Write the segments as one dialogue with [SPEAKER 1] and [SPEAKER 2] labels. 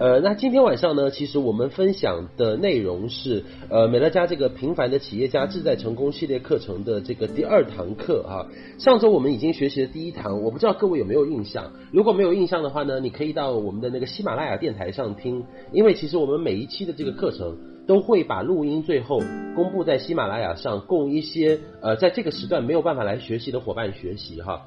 [SPEAKER 1] 呃，那今天晚上呢，其实我们分享的内容是呃美乐家这个平凡的企业家志在成功系列课程的这个第二堂课哈。上周我们已经学习了第一堂，我不知道各位有没有印象？如果没有印象的话呢，你可以到我们的那个喜马拉雅电台上听，因为其实我们每一期的这个课程都会把录音最后公布在喜马拉雅上，供一些呃在这个时段没有办法来学习的伙伴学习哈。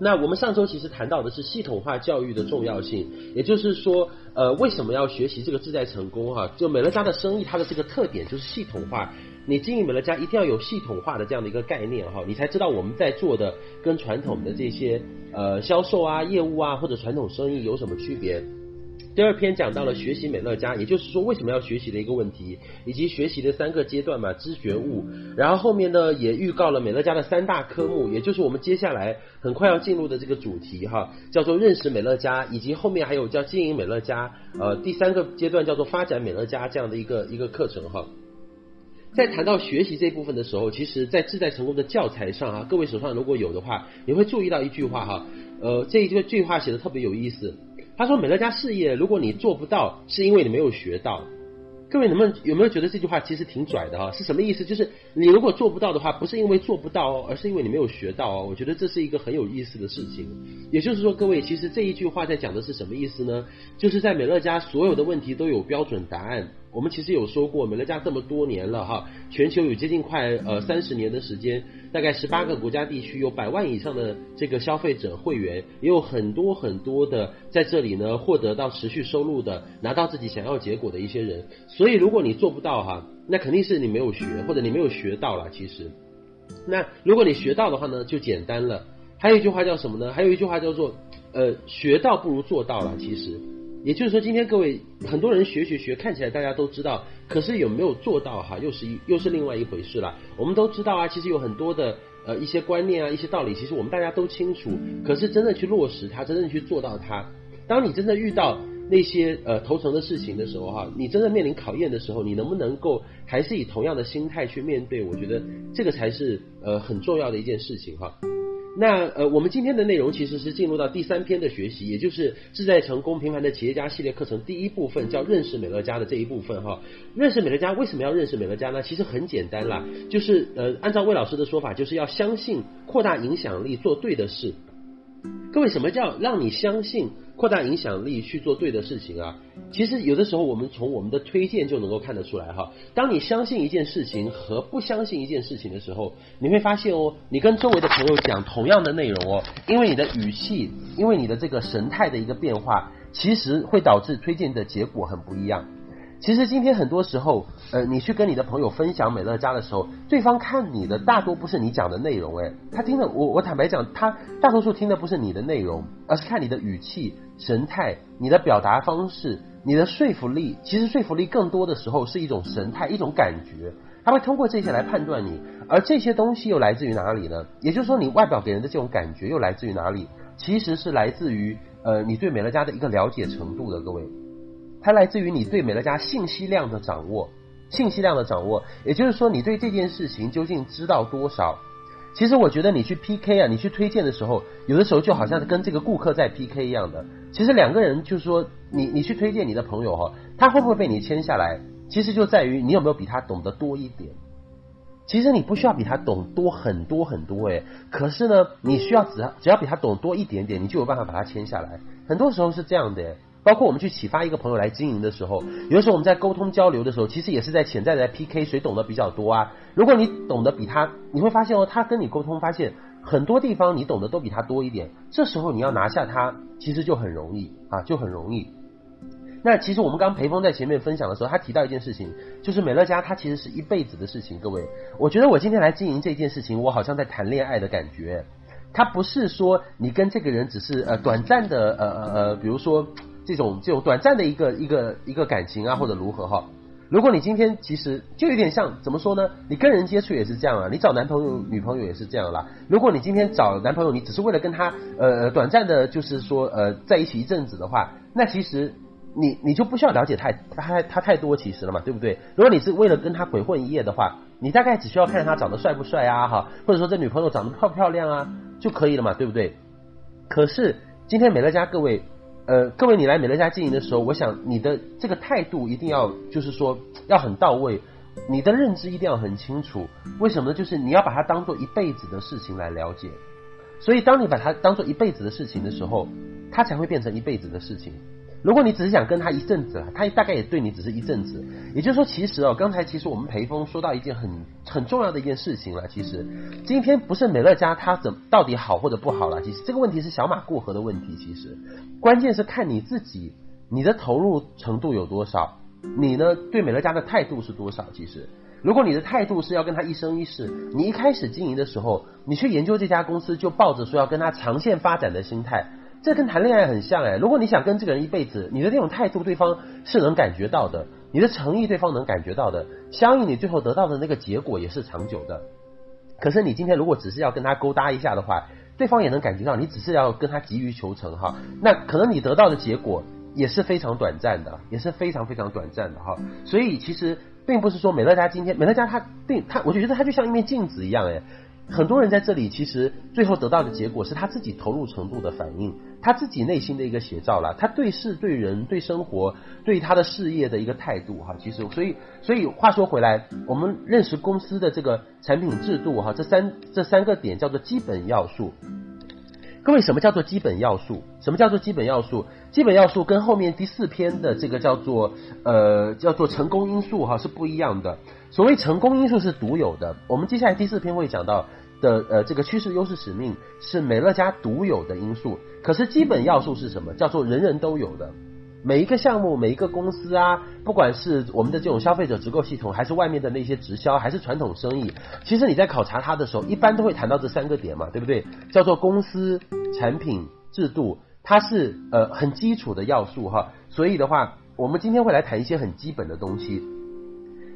[SPEAKER 1] 那我们上周其实谈到的是系统化教育的重要性，也就是说，呃，为什么要学习这个自在成功哈？就美乐家的生意，它的这个特点就是系统化。你经营美乐家一定要有系统化的这样的一个概念哈，你才知道我们在做的跟传统的这些呃销售啊、业务啊或者传统生意有什么区别。第二篇讲到了学习美乐家，也就是说为什么要学习的一个问题，以及学习的三个阶段嘛，知觉悟。然后后面呢也预告了美乐家的三大科目，也就是我们接下来很快要进入的这个主题哈，叫做认识美乐家，以及后面还有叫经营美乐家，呃，第三个阶段叫做发展美乐家这样的一个一个课程哈。在谈到学习这部分的时候，其实在志在成功的教材上啊，各位手上如果有的话，你会注意到一句话哈，呃，这一句句话写的特别有意思。他说：“美乐家事业，如果你做不到，是因为你没有学到。各位能不能有没有觉得这句话其实挺拽的啊？是什么意思？就是你如果做不到的话，不是因为做不到哦，而是因为你没有学到哦。我觉得这是一个很有意思的事情。也就是说，各位其实这一句话在讲的是什么意思呢？就是在美乐家所有的问题都有标准答案。”我们其实有说过，美乐家这么多年了哈，全球有接近快呃三十年的时间，大概十八个国家地区有百万以上的这个消费者会员，也有很多很多的在这里呢获得到持续收入的，拿到自己想要结果的一些人。所以如果你做不到哈，那肯定是你没有学，或者你没有学到了。其实，那如果你学到的话呢，就简单了。还有一句话叫什么呢？还有一句话叫做呃，学到不如做到了。其实。也就是说，今天各位很多人学学学，看起来大家都知道，可是有没有做到哈，又是一又是另外一回事了。我们都知道啊，其实有很多的呃一些观念啊，一些道理，其实我们大家都清楚，可是真的去落实它，真正去做到它，当你真的遇到那些呃头疼的事情的时候哈，你真的面临考验的时候，你能不能够还是以同样的心态去面对？我觉得这个才是呃很重要的一件事情哈。那呃，我们今天的内容其实是进入到第三篇的学习，也就是志在成功平凡的企业家系列课程第一部分，叫认识美乐家的这一部分哈。认识美乐家，为什么要认识美乐家呢？其实很简单啦，就是呃，按照魏老师的说法，就是要相信扩大影响力，做对的事。各位，什么叫让你相信？扩大影响力去做对的事情啊！其实有的时候我们从我们的推荐就能够看得出来哈。当你相信一件事情和不相信一件事情的时候，你会发现哦，你跟周围的朋友讲同样的内容哦，因为你的语气，因为你的这个神态的一个变化，其实会导致推荐的结果很不一样。其实今天很多时候，呃，你去跟你的朋友分享美乐家的时候，对方看你的大多不是你讲的内容，诶，他听的我我坦白讲，他大多数听的不是你的内容，而是看你的语气、神态、你的表达方式、你的说服力。其实说服力更多的时候是一种神态、一种感觉，他会通过这些来判断你。而这些东西又来自于哪里呢？也就是说，你外表给人的这种感觉又来自于哪里？其实是来自于呃，你对美乐家的一个了解程度的，各位。它来自于你对美乐家信息量的掌握，信息量的掌握，也就是说，你对这件事情究竟知道多少？其实我觉得你去 PK 啊，你去推荐的时候，有的时候就好像跟这个顾客在 PK 一样的。其实两个人就是说，你你去推荐你的朋友哈，他会不会被你签下来？其实就在于你有没有比他懂得多一点。其实你不需要比他懂多很多很多诶，可是呢，你需要只要只要比他懂多一点点，你就有办法把他签下来。很多时候是这样的。包括我们去启发一个朋友来经营的时候，有的时候我们在沟通交流的时候，其实也是在潜在的 PK，谁懂得比较多啊？如果你懂得比他，你会发现哦，他跟你沟通，发现很多地方你懂得都比他多一点。这时候你要拿下他，其实就很容易啊，就很容易。那其实我们刚裴峰在前面分享的时候，他提到一件事情，就是美乐家它其实是一辈子的事情。各位，我觉得我今天来经营这件事情，我好像在谈恋爱的感觉。他不是说你跟这个人只是呃短暂的呃呃呃，比如说。这种这种短暂的一个一个一个感情啊，或者如何哈？如果你今天其实就有点像怎么说呢？你跟人接触也是这样啊，你找男朋友女朋友也是这样啦。如果你今天找男朋友，你只是为了跟他呃短暂的，就是说呃在一起一阵子的话，那其实你你就不需要了解太他他太多其实了嘛，对不对？如果你是为了跟他鬼混一夜的话，你大概只需要看他长得帅不帅啊哈，或者说这女朋友长得漂不漂亮啊就可以了嘛，对不对？可是今天美乐家各位。呃，各位你来美乐家经营的时候，我想你的这个态度一定要就是说要很到位，你的认知一定要很清楚。为什么呢？就是你要把它当做一辈子的事情来了解。所以，当你把它当做一辈子的事情的时候，它才会变成一辈子的事情。如果你只是想跟他一阵子，他大概也对你只是一阵子。也就是说，其实哦，刚才其实我们裴峰说到一件很很重要的一件事情了。其实今天不是美乐家它怎到底好或者不好了，其实这个问题是小马过河的问题。其实关键是看你自己，你的投入程度有多少，你呢对美乐家的态度是多少。其实，如果你的态度是要跟他一生一世，你一开始经营的时候，你去研究这家公司，就抱着说要跟他长线发展的心态。这跟谈恋爱很像哎，如果你想跟这个人一辈子，你的这种态度对方是能感觉到的，你的诚意对方能感觉到的，相应你最后得到的那个结果也是长久的。可是你今天如果只是要跟他勾搭一下的话，对方也能感觉到你只是要跟他急于求成哈，那可能你得到的结果也是非常短暂的，也是非常非常短暂的哈。所以其实并不是说美乐家今天美乐家他定他，我就觉得他就像一面镜子一样哎。很多人在这里，其实最后得到的结果是他自己投入程度的反应，他自己内心的一个写照了。他对事、对人、对生活、对他的事业的一个态度，哈，其实，所以，所以话说回来，我们认识公司的这个产品制度，哈，这三这三个点叫做基本要素。各位，什么叫做基本要素？什么叫做基本要素？基本要素跟后面第四篇的这个叫做呃叫做成功因素，哈，是不一样的。所谓成功因素是独有的，我们接下来第四篇会讲到。的呃，这个趋势优势使命是美乐家独有的因素，可是基本要素是什么？叫做人人都有的。每一个项目，每一个公司啊，不管是我们的这种消费者直购系统，还是外面的那些直销，还是传统生意，其实你在考察它的时候，一般都会谈到这三个点嘛，对不对？叫做公司、产品、制度，它是呃很基础的要素哈。所以的话，我们今天会来谈一些很基本的东西。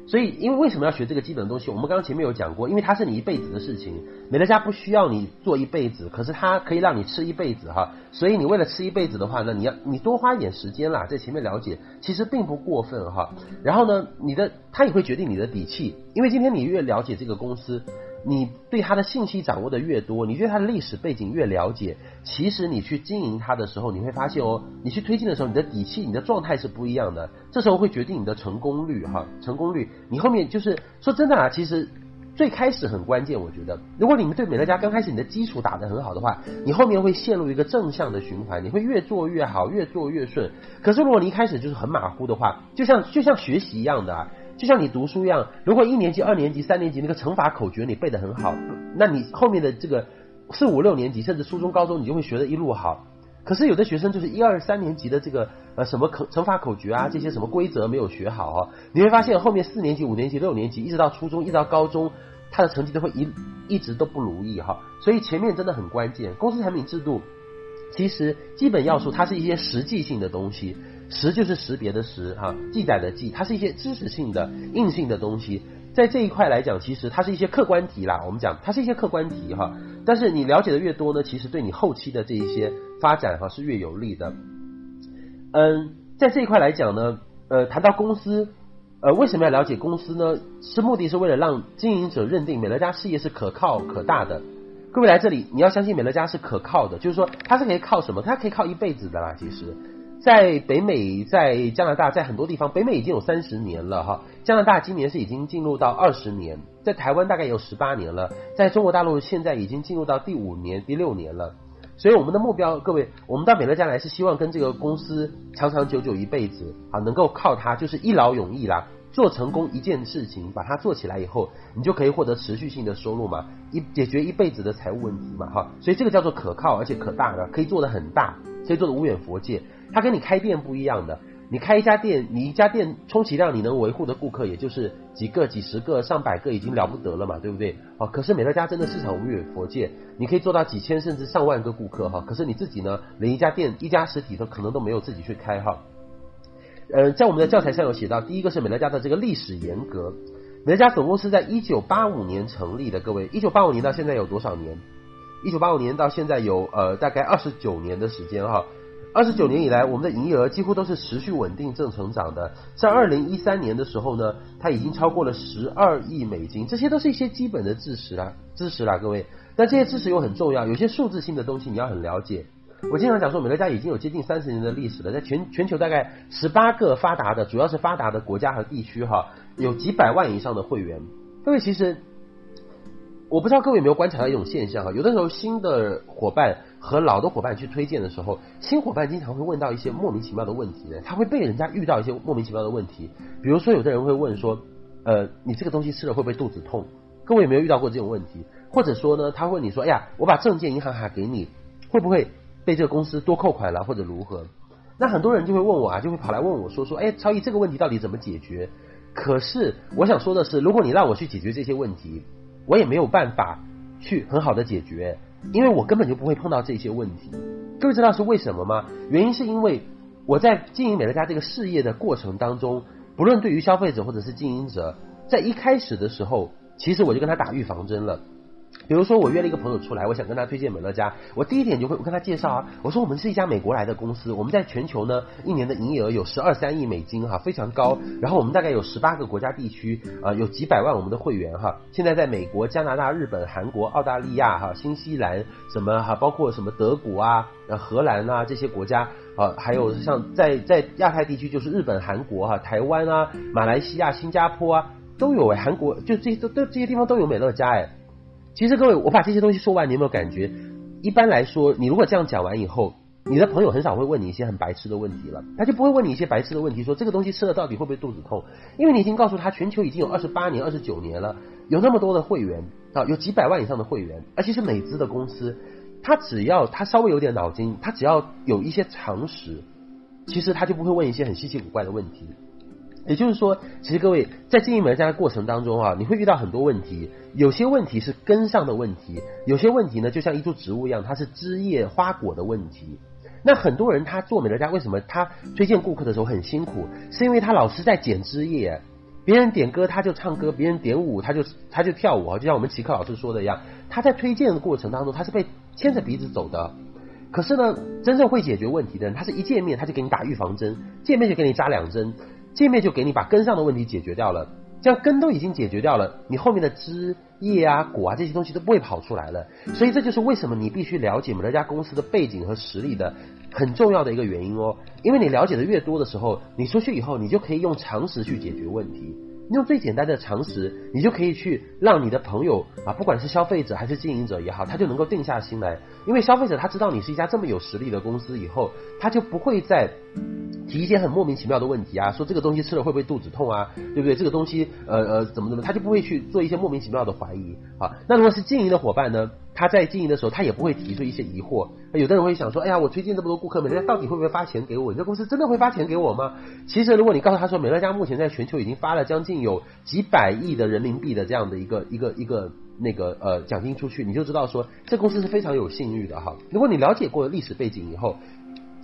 [SPEAKER 1] 所以，因为为什么要学这个基本的东西？我们刚刚前面有讲过，因为它是你一辈子的事情。美乐家不需要你做一辈子，可是它可以让你吃一辈子哈。所以你为了吃一辈子的话呢，你要你多花一点时间啦，在前面了解，其实并不过分哈。然后呢，你的它也会决定你的底气，因为今天你越了解这个公司。你对他的信息掌握的越多，你对他的历史背景越了解，其实你去经营他的时候，你会发现哦，你去推进的时候，你的底气、你的状态是不一样的。这时候会决定你的成功率哈，成功率。你后面就是说真的啊，其实最开始很关键，我觉得，如果你们对美乐家刚开始你的基础打得很好的话，你后面会陷入一个正向的循环，你会越做越好，越做越顺。可是如果你一开始就是很马虎的话，就像就像学习一样的啊。就像你读书一样，如果一年级、二年级、三年级那个乘法口诀你背得很好，那你后面的这个四五六年级，甚至初中、高中，你就会学得一路好。可是有的学生就是一二三年级的这个呃什么口乘法口诀啊，这些什么规则没有学好啊，你会发现后面四年级、五年级、六年级，一直到初中，一直到高中，他的成绩都会一一直都不如意哈。所以前面真的很关键，公司产品制度其实基本要素，它是一些实际性的东西。识就是识别的识哈，记载的记，它是一些知识性的硬性的东西，在这一块来讲，其实它是一些客观题啦。我们讲它是一些客观题哈，但是你了解的越多呢，其实对你后期的这一些发展哈是越有利的。嗯，在这一块来讲呢，呃，谈到公司，呃，为什么要了解公司呢？是目的是为了让经营者认定美乐家事业是可靠可大的。各位来这里，你要相信美乐家是可靠的，就是说它是可以靠什么？它可以靠一辈子的啦，其实。在北美，在加拿大，在很多地方，北美已经有三十年了哈。加拿大今年是已经进入到二十年，在台湾大概也有十八年了，在中国大陆现在已经进入到第五年、第六年了。所以我们的目标，各位，我们到美乐家来是希望跟这个公司长长久久一辈子啊，能够靠它，就是一劳永逸啦，做成功一件事情，把它做起来以后，你就可以获得持续性的收入嘛，一解决一辈子的财务问题嘛哈。所以这个叫做可靠而且可大的，可以做得很大，可以做得无远弗届。它跟你开店不一样的，你开一家店，你一家店充其量你能维护的顾客也就是几个、几十个、上百个已经了不得了嘛，对不对？哦，可是美乐家真的市场无远佛界，你可以做到几千甚至上万个顾客哈。可是你自己呢，连一家店、一家实体都可能都没有自己去开哈。呃，在我们的教材上有写到，第一个是美乐家的这个历史沿革，美乐家总共是在一九八五年成立的，各位，一九八五年到现在有多少年？一九八五年到现在有呃大概二十九年的时间哈。二十九年以来，我们的营业额几乎都是持续稳定正成长的。在二零一三年的时候呢，它已经超过了十二亿美金。这些都是一些基本的知识啦，知识啦，各位。但这些知识又很重要，有些数字性的东西你要很了解。我经常讲说，美乐家已经有接近三十年的历史了，在全全球大概十八个发达的，主要是发达的国家和地区哈，有几百万以上的会员。各位其实，我不知道各位有没有观察到一种现象哈，有的时候新的伙伴和老的伙伴去推荐的时候，新伙伴经常会问到一些莫名其妙的问题的，他会被人家遇到一些莫名其妙的问题，比如说有的人会问说，呃，你这个东西吃了会不会肚子痛？各位有没有遇到过这种问题？或者说呢，他问你说，哎呀，我把证件银行卡给你，会不会被这个公司多扣款了，或者如何？那很多人就会问我啊，就会跑来问我说说，哎，超毅这个问题到底怎么解决？可是我想说的是，如果你让我去解决这些问题，我也没有办法去很好的解决，因为我根本就不会碰到这些问题。各位知道是为什么吗？原因是因为我在经营美乐家这个事业的过程当中，不论对于消费者或者是经营者，在一开始的时候。其实我就跟他打预防针了，比如说我约了一个朋友出来，我想跟他推荐美乐家，我第一点就会我跟他介绍啊，我说我们是一家美国来的公司，我们在全球呢一年的营业额有十二三亿美金哈，非常高，然后我们大概有十八个国家地区啊，有几百万我们的会员哈，现在在美国、加拿大、日本、韩国、澳大利亚哈、新西兰什么哈，包括什么德国啊、荷兰啊这些国家啊，还有像在在亚太地区就是日本、韩国哈、台湾啊、马来西亚、新加坡啊。都有哎，韩国就这些都都这些地方都有美乐家哎。其实各位，我把这些东西说完，你有没有感觉？一般来说，你如果这样讲完以后，你的朋友很少会问你一些很白痴的问题了，他就不会问你一些白痴的问题，说这个东西吃了到底会不会肚子痛？因为你已经告诉他，全球已经有二十八年、二十九年了，有那么多的会员啊，有几百万以上的会员，而且是美资的公司，他只要他稍微有点脑筋，他只要有一些常识，其实他就不会问一些很稀奇古怪的问题。也就是说，其实各位在经营美乐家的过程当中啊，你会遇到很多问题，有些问题是根上的问题，有些问题呢就像一株植物一样，它是枝叶花果的问题。那很多人他做美乐家，为什么他推荐顾客的时候很辛苦？是因为他老是在剪枝叶，别人点歌他就唱歌，别人点舞他就他就跳舞啊，就像我们奇克老师说的一样，他在推荐的过程当中他是被牵着鼻子走的。可是呢，真正会解决问题的人，他是一见面他就给你打预防针，见面就给你扎两针。见面就给你把根上的问题解决掉了，这样根都已经解决掉了，你后面的枝叶啊、果啊这些东西都不会跑出来了。所以这就是为什么你必须了解美乐家公司的背景和实力的很重要的一个原因哦。因为你了解的越多的时候，你出去以后，你就可以用常识去解决问题。用最简单的常识，你就可以去让你的朋友啊，不管是消费者还是经营者也好，他就能够定下心来。因为消费者他知道你是一家这么有实力的公司以后，他就不会再。提一些很莫名其妙的问题啊，说这个东西吃了会不会肚子痛啊，对不对？这个东西呃呃怎么怎么，他就不会去做一些莫名其妙的怀疑啊。那如果是经营的伙伴呢，他在经营的时候，他也不会提出一些疑惑。有的人会想说，哎呀，我推荐这么多顾客，美乐家到底会不会发钱给我？你这公司真的会发钱给我吗？其实如果你告诉他说，美乐家目前在全球已经发了将近有几百亿的人民币的这样的一个一个一个那个呃奖金出去，你就知道说这公司是非常有信誉的哈。如果你了解过历史背景以后。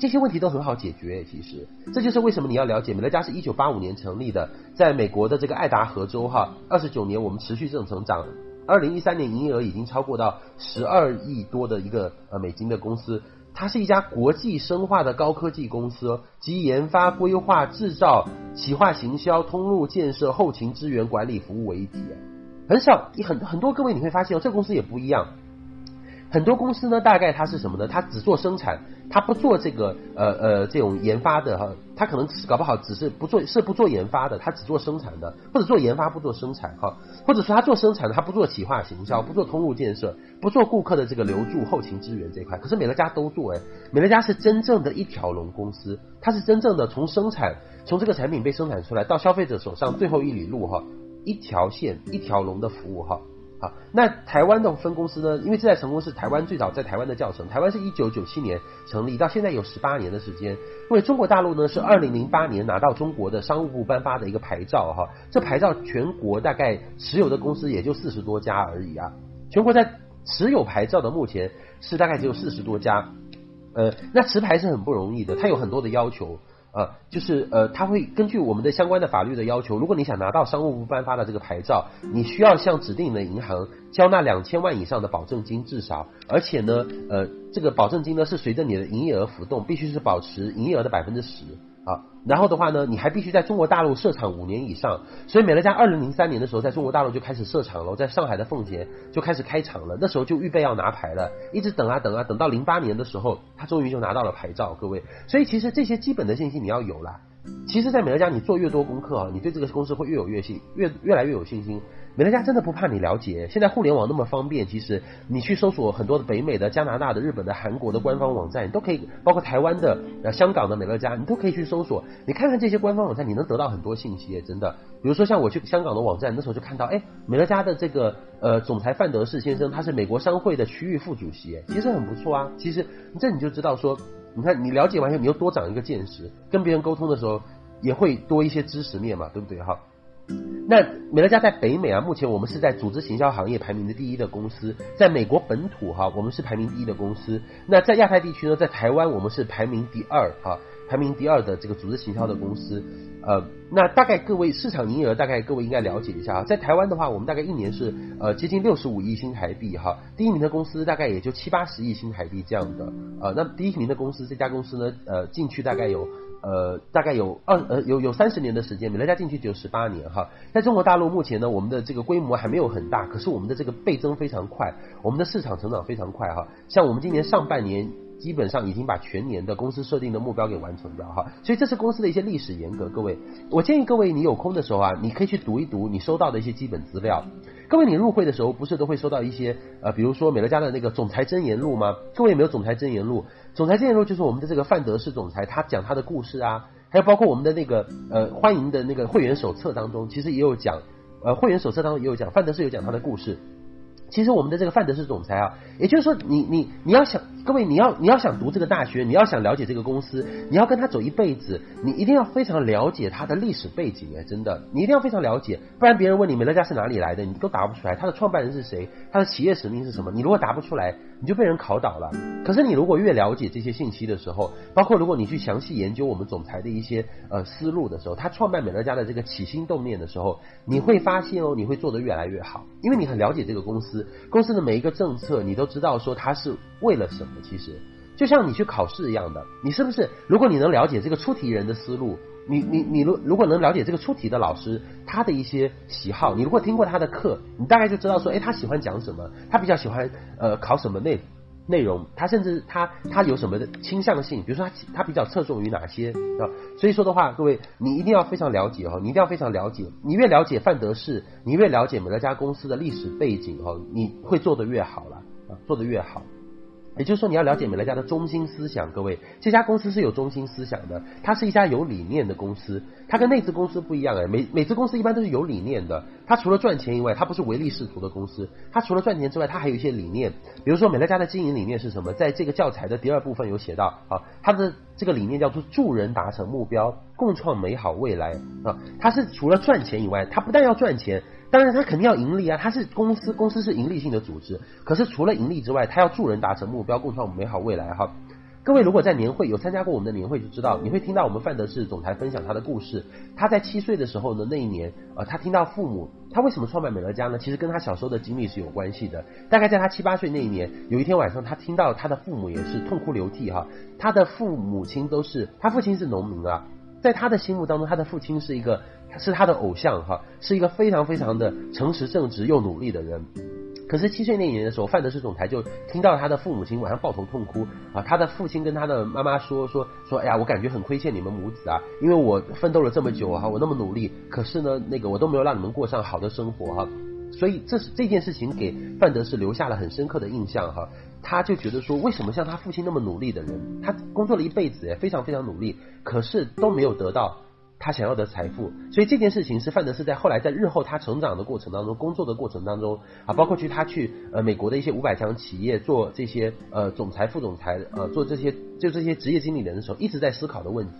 [SPEAKER 1] 这些问题都很好解决，其实这就是为什么你要了解美乐家是一九八五年成立的，在美国的这个爱达荷州哈，二十九年我们持续正成长，二零一三年营业额已经超过到十二亿多的一个呃美金的公司，它是一家国际生化的高科技公司，集研发、规划、制造、企划、行销、通路建设、后勤支援、管理服务为一体，很少很很多各位你会发现哦，这个公司也不一样。很多公司呢，大概它是什么呢？它只做生产，它不做这个呃呃这种研发的哈，它可能搞不好只是不做是不做研发的，它只做生产的，或者做研发不做生产哈，或者说它做生产的，它不做企划行销，不做通路建设，不做顾客的这个留住后勤支援这一块。可是美乐家都做哎，美乐家是真正的一条龙公司，它是真正的从生产从这个产品被生产出来到消费者手上最后一里路哈，一条线一条龙的服务哈。好，那台湾的分公司呢？因为这在成功是台湾最早在台湾的教程，台湾是一九九七年成立，到现在有十八年的时间。因为中国大陆呢是二零零八年拿到中国的商务部颁发的一个牌照，哈，这牌照全国大概持有的公司也就四十多家而已啊。全国在持有牌照的目前是大概只有四十多家，呃，那持牌是很不容易的，它有很多的要求。呃，就是呃，他会根据我们的相关的法律的要求，如果你想拿到商务部颁发的这个牌照，你需要向指定的银行交纳两千万以上的保证金至少，而且呢，呃，这个保证金呢是随着你的营业额浮动，必须是保持营业额的百分之十啊。然后的话呢，你还必须在中国大陆设厂五年以上。所以美乐家二零零三年的时候，在中国大陆就开始设厂了，在上海的奉贤就开始开厂了。那时候就预备要拿牌了，一直等啊等啊，等到零八年的时候，他终于就拿到了牌照。各位，所以其实这些基本的信息你要有啦。其实，在美乐家，你做越多功课啊，你对这个公司会越有越信，越越来越有信心。美乐家真的不怕你了解。现在互联网那么方便，其实你去搜索很多的北美的、加拿大的、日本的、韩国的官方网站，你都可以，包括台湾的、香港的美乐家，你都可以去搜索。你看看这些官方网站，你能得到很多信息，真的。比如说像我去香港的网站，那时候就看到，哎，美乐家的这个呃总裁范德士先生，他是美国商会的区域副主席，其实很不错啊。其实这你就知道说，你看你了解完以后，你又多长一个见识，跟别人沟通的时候也会多一些知识面嘛，对不对哈？那美乐家在北美啊，目前我们是在组织行销行业排名的第一的公司，在美国本土哈，我们是排名第一的公司。那在亚太地区呢，在台湾我们是排名第二哈，排名第二的这个组织行销的公司。呃，那大概各位市场营业额大概各位应该了解一下啊，在台湾的话，我们大概一年是呃接近六十五亿新台币哈，第一名的公司大概也就七八十亿新台币这样的。呃，那第一名的公司这家公司呢，呃进去大概有。呃，大概有二呃有有三十年的时间，美乐家进去只有十八年哈。在中国大陆目前呢，我们的这个规模还没有很大，可是我们的这个倍增非常快，我们的市场成长非常快哈。像我们今年上半年基本上已经把全年的公司设定的目标给完成掉哈，所以这是公司的一些历史沿革。各位，我建议各位你有空的时候啊，你可以去读一读你收到的一些基本资料。各位，你入会的时候不是都会收到一些呃，比如说美乐家的那个总裁真言录吗？各位有没有总裁真言录？总裁真言录就是我们的这个范德士总裁他讲他的故事啊，还有包括我们的那个呃欢迎的那个会员手册当中，其实也有讲，呃会员手册当中也有讲，范德士有讲他的故事。其实我们的这个范德士总裁啊，也就是说你，你你你要想，各位你要你要想读这个大学，你要想了解这个公司，你要跟他走一辈子，你一定要非常了解他的历史背景哎，真的，你一定要非常了解，不然别人问你美乐家是哪里来的，你都答不出来。他的创办人是谁？他的企业使命是什么？你如果答不出来，你就被人考倒了。可是你如果越了解这些信息的时候，包括如果你去详细研究我们总裁的一些呃思路的时候，他创办美乐家的这个起心动念的时候，你会发现哦，你会做得越来越好，因为你很了解这个公司。公司的每一个政策，你都知道说它是为了什么？其实就像你去考试一样的，你是不是？如果你能了解这个出题人的思路，你你你如如果能了解这个出题的老师他的一些喜好，你如果听过他的课，你大概就知道说，哎，他喜欢讲什么，他比较喜欢呃考什么内内容，他甚至他他有什么的倾向性，比如说他他比较侧重于哪些啊？所以说的话，各位你一定要非常了解哈，你一定要非常了解，你越了解范德士，你越了解每一家公司的历史背景哈，你会做的越好了啊，做的越好。也就是说，你要了解美乐家的中心思想。各位，这家公司是有中心思想的，它是一家有理念的公司。它跟内资公司不一样哎，美美资公司一般都是有理念的。它除了赚钱以外，它不是唯利是图的公司。它除了赚钱之外，它还有一些理念。比如说，美乐家的经营理念是什么？在这个教材的第二部分有写到啊，它的这个理念叫做助人达成目标，共创美好未来啊。它是除了赚钱以外，它不但要赚钱。当然，他肯定要盈利啊！他是公司，公司是盈利性的组织。可是除了盈利之外，他要助人达成目标，共创美好未来。哈，各位如果在年会有参加过我们的年会，就知道你会听到我们范德士总裁分享他的故事。他在七岁的时候呢，那一年，呃，他听到父母，他为什么创办美乐家呢？其实跟他小时候的经历是有关系的。大概在他七八岁那一年，有一天晚上，他听到他的父母也是痛哭流涕哈。他的父母亲都是，他父亲是农民啊，在他的心目当中，他的父亲是一个。他是他的偶像哈，是一个非常非常的诚实正直又努力的人。可是七岁那一年的时候，范德士总裁就听到他的父母亲晚上抱头痛哭啊，他的父亲跟他的妈妈说说说，哎呀，我感觉很亏欠你们母子啊，因为我奋斗了这么久哈，我那么努力，可是呢，那个我都没有让你们过上好的生活哈。所以这是这件事情给范德士留下了很深刻的印象哈。他就觉得说，为什么像他父亲那么努力的人，他工作了一辈子哎，非常非常努力，可是都没有得到。他想要的财富，所以这件事情是范德士在后来在日后他成长的过程当中，工作的过程当中啊，包括去他去呃美国的一些五百强企业做这些呃总裁、副总裁呃做这些就这些职业经理人的时候，一直在思考的问题。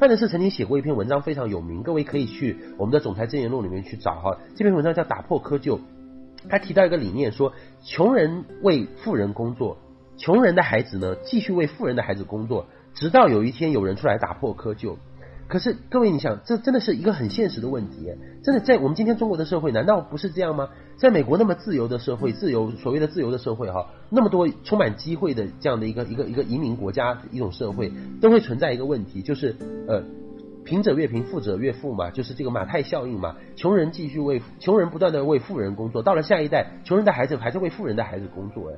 [SPEAKER 1] 范德士曾经写过一篇文章非常有名，各位可以去我们的总裁箴言录里面去找哈。这篇文章叫《打破窠臼》，他提到一个理念说，穷人为富人工作，穷人的孩子呢继续为富人的孩子工作，直到有一天有人出来打破窠臼。可是各位，你想，这真的是一个很现实的问题。真的，在我们今天中国的社会，难道不是这样吗？在美国那么自由的社会，自由所谓的自由的社会哈，那么多充满机会的这样的一个一个一个移民国家一种社会，都会存在一个问题，就是呃，贫者越贫，富者越富嘛，就是这个马太效应嘛。穷人继续为穷人不断的为富人工作，到了下一代，穷人的孩子还是为富人的孩子工作哎。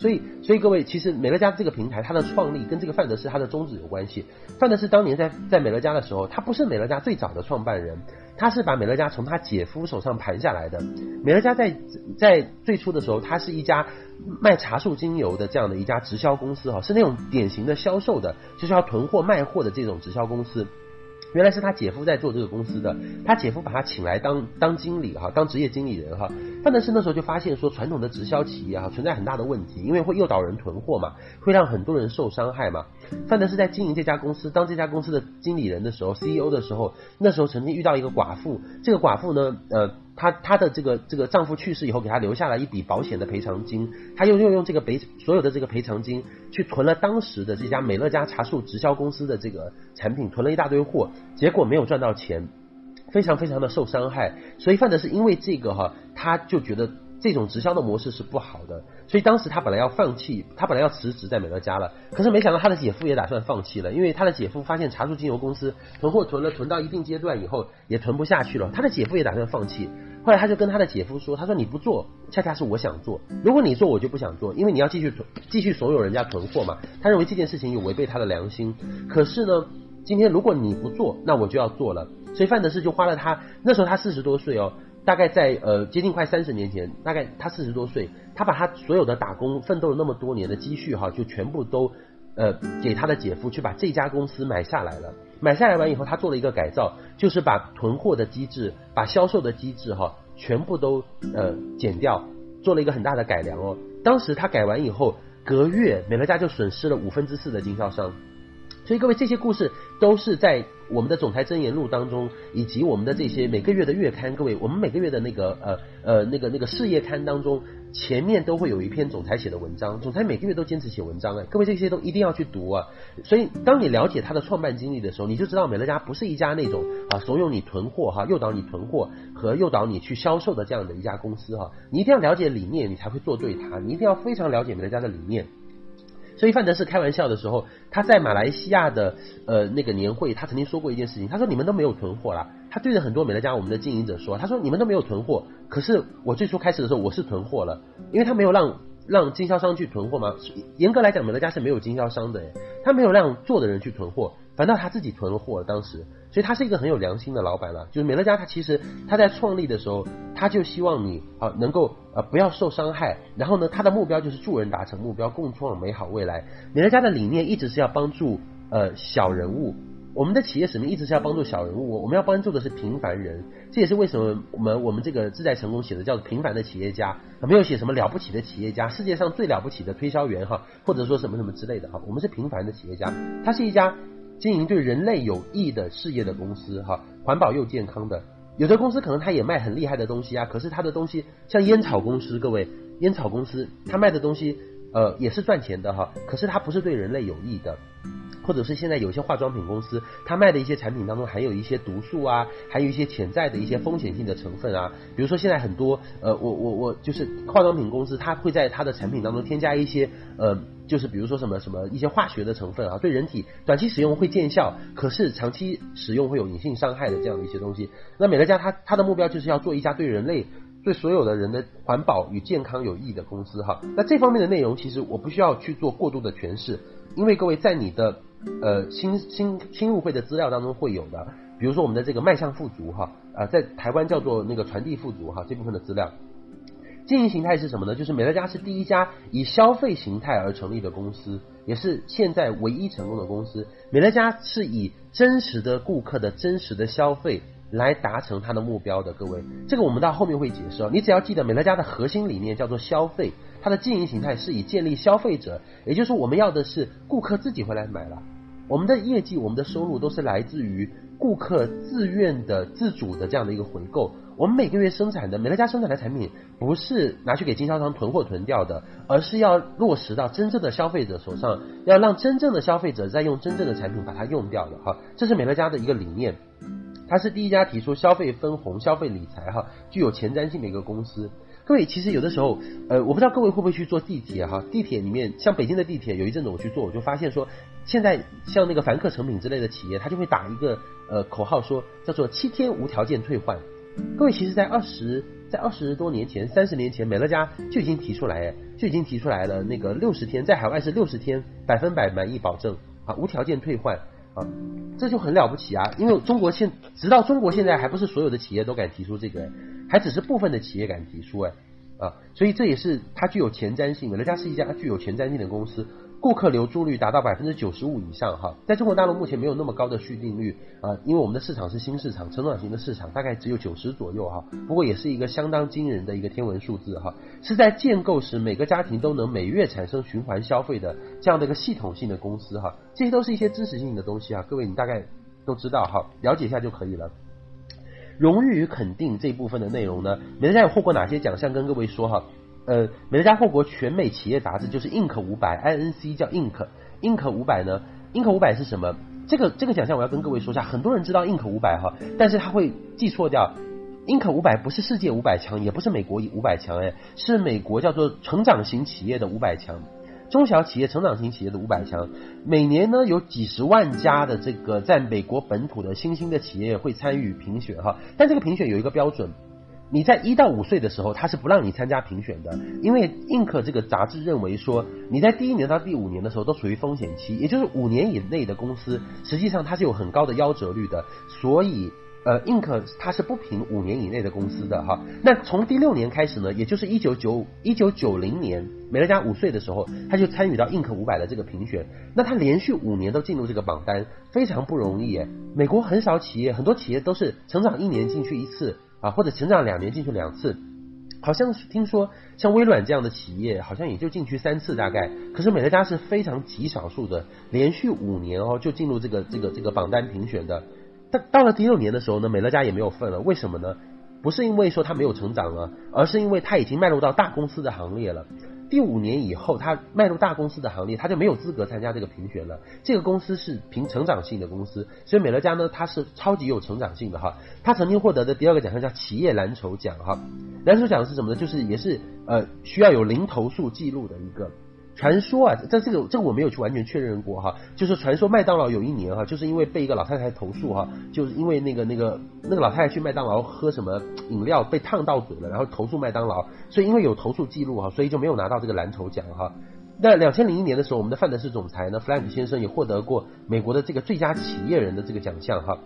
[SPEAKER 1] 所以，所以各位，其实美乐家这个平台，它的创立跟这个范德士他的宗旨有关系。范德士当年在在美乐家的时候，他不是美乐家最早的创办人，他是把美乐家从他姐夫手上盘下来的。美乐家在在最初的时候，它是一家卖茶树精油的这样的一家直销公司哈，是那种典型的销售的，就是要囤货卖货的这种直销公司。原来是他姐夫在做这个公司的，他姐夫把他请来当当经理哈，当职业经理人哈。范德士那时候就发现说，传统的直销企业哈存在很大的问题，因为会诱导人囤货嘛，会让很多人受伤害嘛。范德士在经营这家公司，当这家公司的经理人的时候，CEO 的时候，那时候曾经遇到一个寡妇，这个寡妇呢，呃。她她的这个这个丈夫去世以后，给她留下了一笔保险的赔偿金，她又又用这个赔所有的这个赔偿金去囤了当时的这家美乐家茶树直销公司的这个产品，囤了一大堆货，结果没有赚到钱，非常非常的受伤害。所以范德是因为这个哈，他就觉得。这种直销的模式是不好的，所以当时他本来要放弃，他本来要辞职在美乐家了，可是没想到他的姐夫也打算放弃了，因为他的姐夫发现茶树精油公司囤货囤了囤到一定阶段以后也囤不下去了，他的姐夫也打算放弃。后来他就跟他的姐夫说：“他说你不做，恰恰是我想做。如果你做，我就不想做，因为你要继续囤，继续怂恿人家囤货嘛。他认为这件事情有违背他的良心。可是呢，今天如果你不做，那我就要做了。所以范德士就花了他那时候他四十多岁哦。”大概在呃接近快三十年前，大概他四十多岁，他把他所有的打工奋斗了那么多年的积蓄哈，就全部都呃给他的姐夫去把这家公司买下来了。买下来完以后，他做了一个改造，就是把囤货的机制、把销售的机制哈，全部都呃减掉，做了一个很大的改良哦。当时他改完以后，隔月美乐家就损失了五分之四的经销商。所以各位，这些故事都是在我们的总裁箴言录当中，以及我们的这些每个月的月刊。各位，我们每个月的那个呃呃那个那个事业刊当中，前面都会有一篇总裁写的文章。总裁每个月都坚持写文章哎，各位这些都一定要去读啊。所以，当你了解他的创办经历的时候，你就知道美乐家不是一家那种啊怂恿你囤货哈，诱导你囤货和诱导你去销售的这样的一家公司哈。你一定要了解理念，你才会做对它。你一定要非常了解美乐家的理念。所以范德士开玩笑的时候，他在马来西亚的呃那个年会，他曾经说过一件事情，他说你们都没有囤货啦。他对着很多美乐家我们的经营者说，他说你们都没有囤货，可是我最初开始的时候我是囤货了，因为他没有让让经销商去囤货嘛。严格来讲，美乐家是没有经销商的，他没有让做的人去囤货。反倒他自己囤了货，当时，所以他是一个很有良心的老板了。就是美乐家，他其实他在创立的时候，他就希望你啊能够呃不要受伤害，然后呢，他的目标就是助人达成目标，共创美好未来。美乐家的理念一直是要帮助呃小人物，我们的企业使命一直是要帮助小人物，我们要帮助的是平凡人。这也是为什么我们我们这个自在成功写的叫做平凡的企业家，没有写什么了不起的企业家，世界上最了不起的推销员哈，或者说什么什么之类的哈，我们是平凡的企业家，他是一家。经营对人类有益的事业的公司，哈，环保又健康的。有的公司可能他也卖很厉害的东西啊，可是他的东西像烟草公司，各位，烟草公司他卖的东西，呃，也是赚钱的哈，可是他不是对人类有益的。或者是现在有些化妆品公司，他卖的一些产品当中含有一些毒素啊，还有一些潜在的一些风险性的成分啊。比如说现在很多呃，我我我就是化妆品公司，它会在它的产品当中添加一些呃，就是比如说什么什么一些化学的成分啊，对人体短期使用会见效，可是长期使用会有隐性伤害的这样的一些东西。那美乐家它它的目标就是要做一家对人类对所有的人的环保与健康有益的公司哈。那这方面的内容其实我不需要去做过度的诠释，因为各位在你的。呃，新新新入会的资料当中会有的，比如说我们的这个迈向富足哈，啊，在台湾叫做那个传递富足哈，这部分的资料。经营形态是什么呢？就是美乐家是第一家以消费形态而成立的公司，也是现在唯一成功的公司。美乐家是以真实的顾客的真实的消费。来达成他的目标的各位，这个我们到后面会解释。你只要记得美乐家的核心理念叫做消费，它的经营形态是以建立消费者，也就是说我们要的是顾客自己回来买了。我们的业绩、我们的收入都是来自于顾客自愿的、自主的这样的一个回购。我们每个月生产的美乐家生产的产品，不是拿去给经销商囤货囤掉的，而是要落实到真正的消费者手上，要让真正的消费者再用真正的产品把它用掉的。哈，这是美乐家的一个理念。它是第一家提出消费分红、消费理财哈，具有前瞻性的一个公司。各位其实有的时候，呃，我不知道各位会不会去坐地铁哈？地铁里面像北京的地铁，有一阵子我去坐，我就发现说，现在像那个凡客诚品之类的企业，它就会打一个呃口号说，叫做七天无条件退换。各位，其实，在二十在二十多年前、三十年前，美乐家就已经提出来，就已经提出来了那个六十天，在海外是六十天百分百满意保证啊，无条件退换啊，这就很了不起啊！因为中国现直到中国现在还不是所有的企业都敢提出这个，还只是部分的企业敢提出哎啊，所以这也是它具有前瞻性。的，人家是一家具有前瞻性的公司。顾客留住率达到百分之九十五以上哈，在中国大陆目前没有那么高的续订率啊，因为我们的市场是新市场，成长型的市场，大概只有九十左右哈。不过也是一个相当惊人的一个天文数字哈，是在建构时每个家庭都能每月产生循环消费的这样的一个系统性的公司哈。这些都是一些知识性的东西啊，各位你大概都知道哈，了解一下就可以了。荣誉与肯定这部分的内容呢，美乐家有获过哪些奖项？跟各位说哈。呃，美乐家获国全美企业杂志，就是 Inc 五百，INC 叫 Inc，Inc 五百呢，Inc 五百是什么？这个这个奖项我要跟各位说一下，很多人知道 Inc 五百哈，但是他会记错掉，Inc 五百不是世界五百强，也不是美国五百强，哎，是美国叫做成长型企业的五百强，中小企业成长型企业的五百强，每年呢有几十万家的这个在美国本土的新兴的企业会参与评选哈，但这个评选有一个标准。你在一到五岁的时候，他是不让你参加评选的，因为 Inc 这个杂志认为说，你在第一年到第五年的时候都属于风险期，也就是五年以内的公司，实际上它是有很高的夭折率的，所以呃，Inc 它是不评五年以内的公司的哈。那从第六年开始呢，也就是一九九一九九零年，美乐家五岁的时候，他就参与到 Inc 五百的这个评选，那他连续五年都进入这个榜单，非常不容易耶。美国很少企业，很多企业都是成长一年进去一次。啊，或者成长两年进去两次，好像是听说像微软这样的企业，好像也就进去三次大概。可是美乐家是非常极少数的，连续五年哦就进入这个这个这个榜单评选的。但到了第六年的时候呢，美乐家也没有份了。为什么呢？不是因为说它没有成长了，而是因为它已经迈入到大公司的行列了。第五年以后，他迈入大公司的行列，他就没有资格参加这个评选了。这个公司是凭成长性的公司，所以美乐家呢，它是超级有成长性的哈。他曾经获得的第二个奖项叫企业蓝筹奖哈。蓝筹奖是什么呢？就是也是呃需要有零投诉记录的一个。传说啊，在这个这个我没有去完全确认过哈，就是传说麦当劳有一年哈，就是因为被一个老太太投诉哈，就是因为那个那个那个老太太去麦当劳喝什么饮料被烫到嘴了，然后投诉麦当劳，所以因为有投诉记录哈，所以就没有拿到这个蓝筹奖哈。那两千零一年的时候，我们的范德士总裁呢，弗兰克先生也获得过美国的这个最佳企业人的这个奖项哈，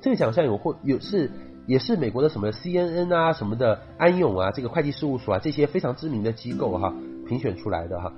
[SPEAKER 1] 这个奖项有获有是也是美国的什么 CNN 啊什么的安永啊这个会计事务所啊这些非常知名的机构哈评选出来的哈。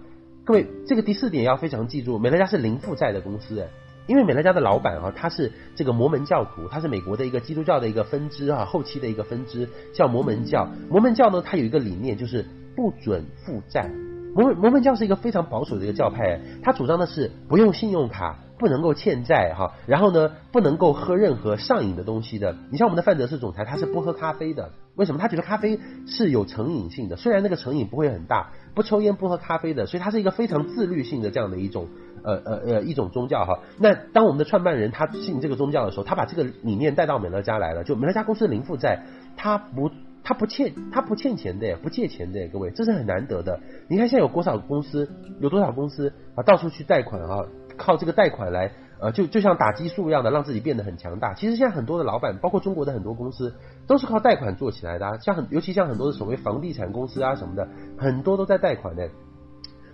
[SPEAKER 1] 各位，这个第四点要非常记住，美乐家是零负债的公司，因为美乐家的老板啊，他是这个摩门教徒，他是美国的一个基督教的一个分支啊，后期的一个分支叫摩门教。摩门教呢，它有一个理念就是不准负债。摩门摩门教是一个非常保守的一个教派，他主张的是不用信用卡。不能够欠债哈，然后呢，不能够喝任何上瘾的东西的。你像我们的范德士总裁，他是不喝咖啡的。为什么？他觉得咖啡是有成瘾性的，虽然那个成瘾不会很大。不抽烟，不喝咖啡的，所以他是一个非常自律性的这样的一种呃呃呃一种宗教哈。那当我们的创办人他信这个宗教的时候，他把这个理念带到美乐家来了，就美乐家公司的零负债，他不他不欠他不欠钱的，不借钱的，各位，这是很难得的。你看现在有多少公司，有多少公司啊，到处去贷款啊。靠这个贷款来，呃，就就像打激素一样的，让自己变得很强大。其实现在很多的老板，包括中国的很多公司，都是靠贷款做起来的啊。像很，尤其像很多的所谓房地产公司啊什么的，很多都在贷款的。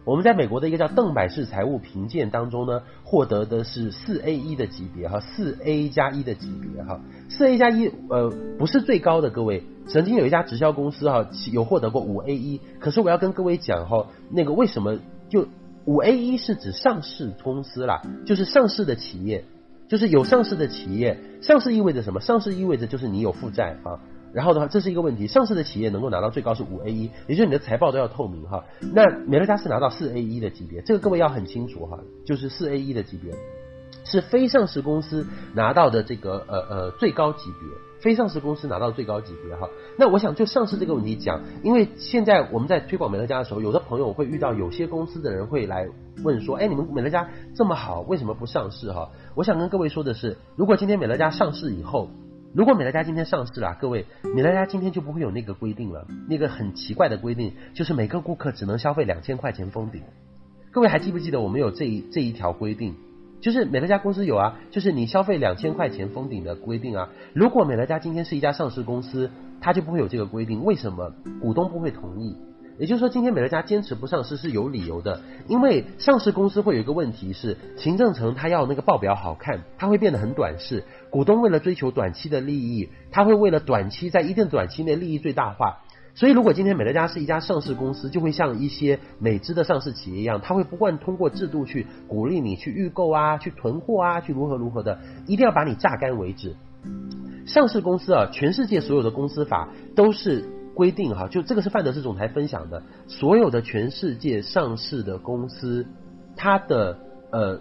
[SPEAKER 1] 我们在美国的一个叫邓百氏财务评鉴当中呢，获得的是四 A 一的级别哈，四 A 加一的级别哈，四 A 加一呃不是最高的，各位。曾经有一家直销公司哈，有获得过五 A 一，可是我要跟各位讲哈，那个为什么就。五 A 一是指上市公司啦，就是上市的企业，就是有上市的企业。上市意味着什么？上市意味着就是你有负债啊。然后的话，这是一个问题。上市的企业能够拿到最高是五 A 一，也就是你的财报都要透明哈。那美乐家是拿到四 A 一的级别，这个各位要很清楚哈，就是四 A 一的级别是非上市公司拿到的这个呃呃最高级别。非上市公司拿到最高级别哈，那我想就上市这个问题讲，因为现在我们在推广美乐家的时候，有的朋友会遇到有些公司的人会来问说，哎，你们美乐家这么好，为什么不上市哈？我想跟各位说的是，如果今天美乐家上市以后，如果美乐家今天上市了，各位，美乐家今天就不会有那个规定了，那个很奇怪的规定，就是每个顾客只能消费两千块钱封顶。各位还记不记得我们有这一这一条规定？就是美乐家公司有啊，就是你消费两千块钱封顶的规定啊。如果美乐家今天是一家上市公司，它就不会有这个规定。为什么？股东不会同意。也就是说，今天美乐家坚持不上市是有理由的，因为上市公司会有一个问题是，行政层他要那个报表好看，他会变得很短视。股东为了追求短期的利益，他会为了短期在一定短期内利益最大化。所以，如果今天美乐家是一家上市公司，就会像一些美资的上市企业一样，他会不断通过制度去鼓励你去预购啊，去囤货啊，去如何如何的，一定要把你榨干为止。上市公司啊，全世界所有的公司法都是。规定哈，就这个是范德士总裁分享的，所有的全世界上市的公司，它的呃，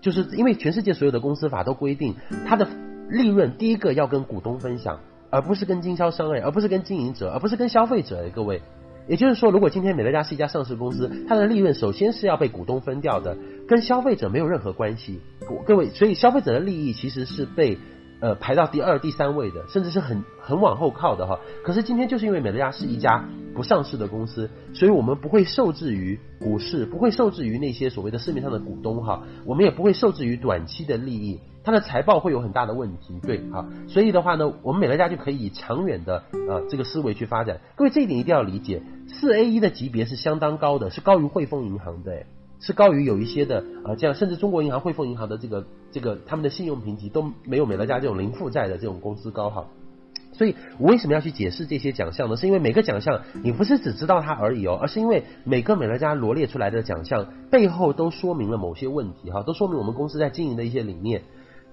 [SPEAKER 1] 就是因为全世界所有的公司法都规定，它的利润第一个要跟股东分享，而不是跟经销商哎，而不是跟经营者，而不是跟消费者哎，各位，也就是说，如果今天美乐家是一家上市公司，它的利润首先是要被股东分掉的，跟消费者没有任何关系，各位，所以消费者的利益其实是被。呃，排到第二、第三位的，甚至是很很往后靠的哈。可是今天就是因为美乐家是一家不上市的公司，所以我们不会受制于股市，不会受制于那些所谓的市面上的股东哈。我们也不会受制于短期的利益，它的财报会有很大的问题，对哈。所以的话呢，我们美乐家就可以以长远的呃这个思维去发展。各位这一点一定要理解，四 A 一的级别是相当高的，是高于汇丰银行的。是高于有一些的啊，这样甚至中国银行、汇丰银行的这个这个他们的信用评级都没有美乐家这种零负债的这种公司高哈。所以我为什么要去解释这些奖项呢？是因为每个奖项你不是只知道它而已哦，而是因为每个美乐家罗列出来的奖项背后都说明了某些问题哈，都说明我们公司在经营的一些理念。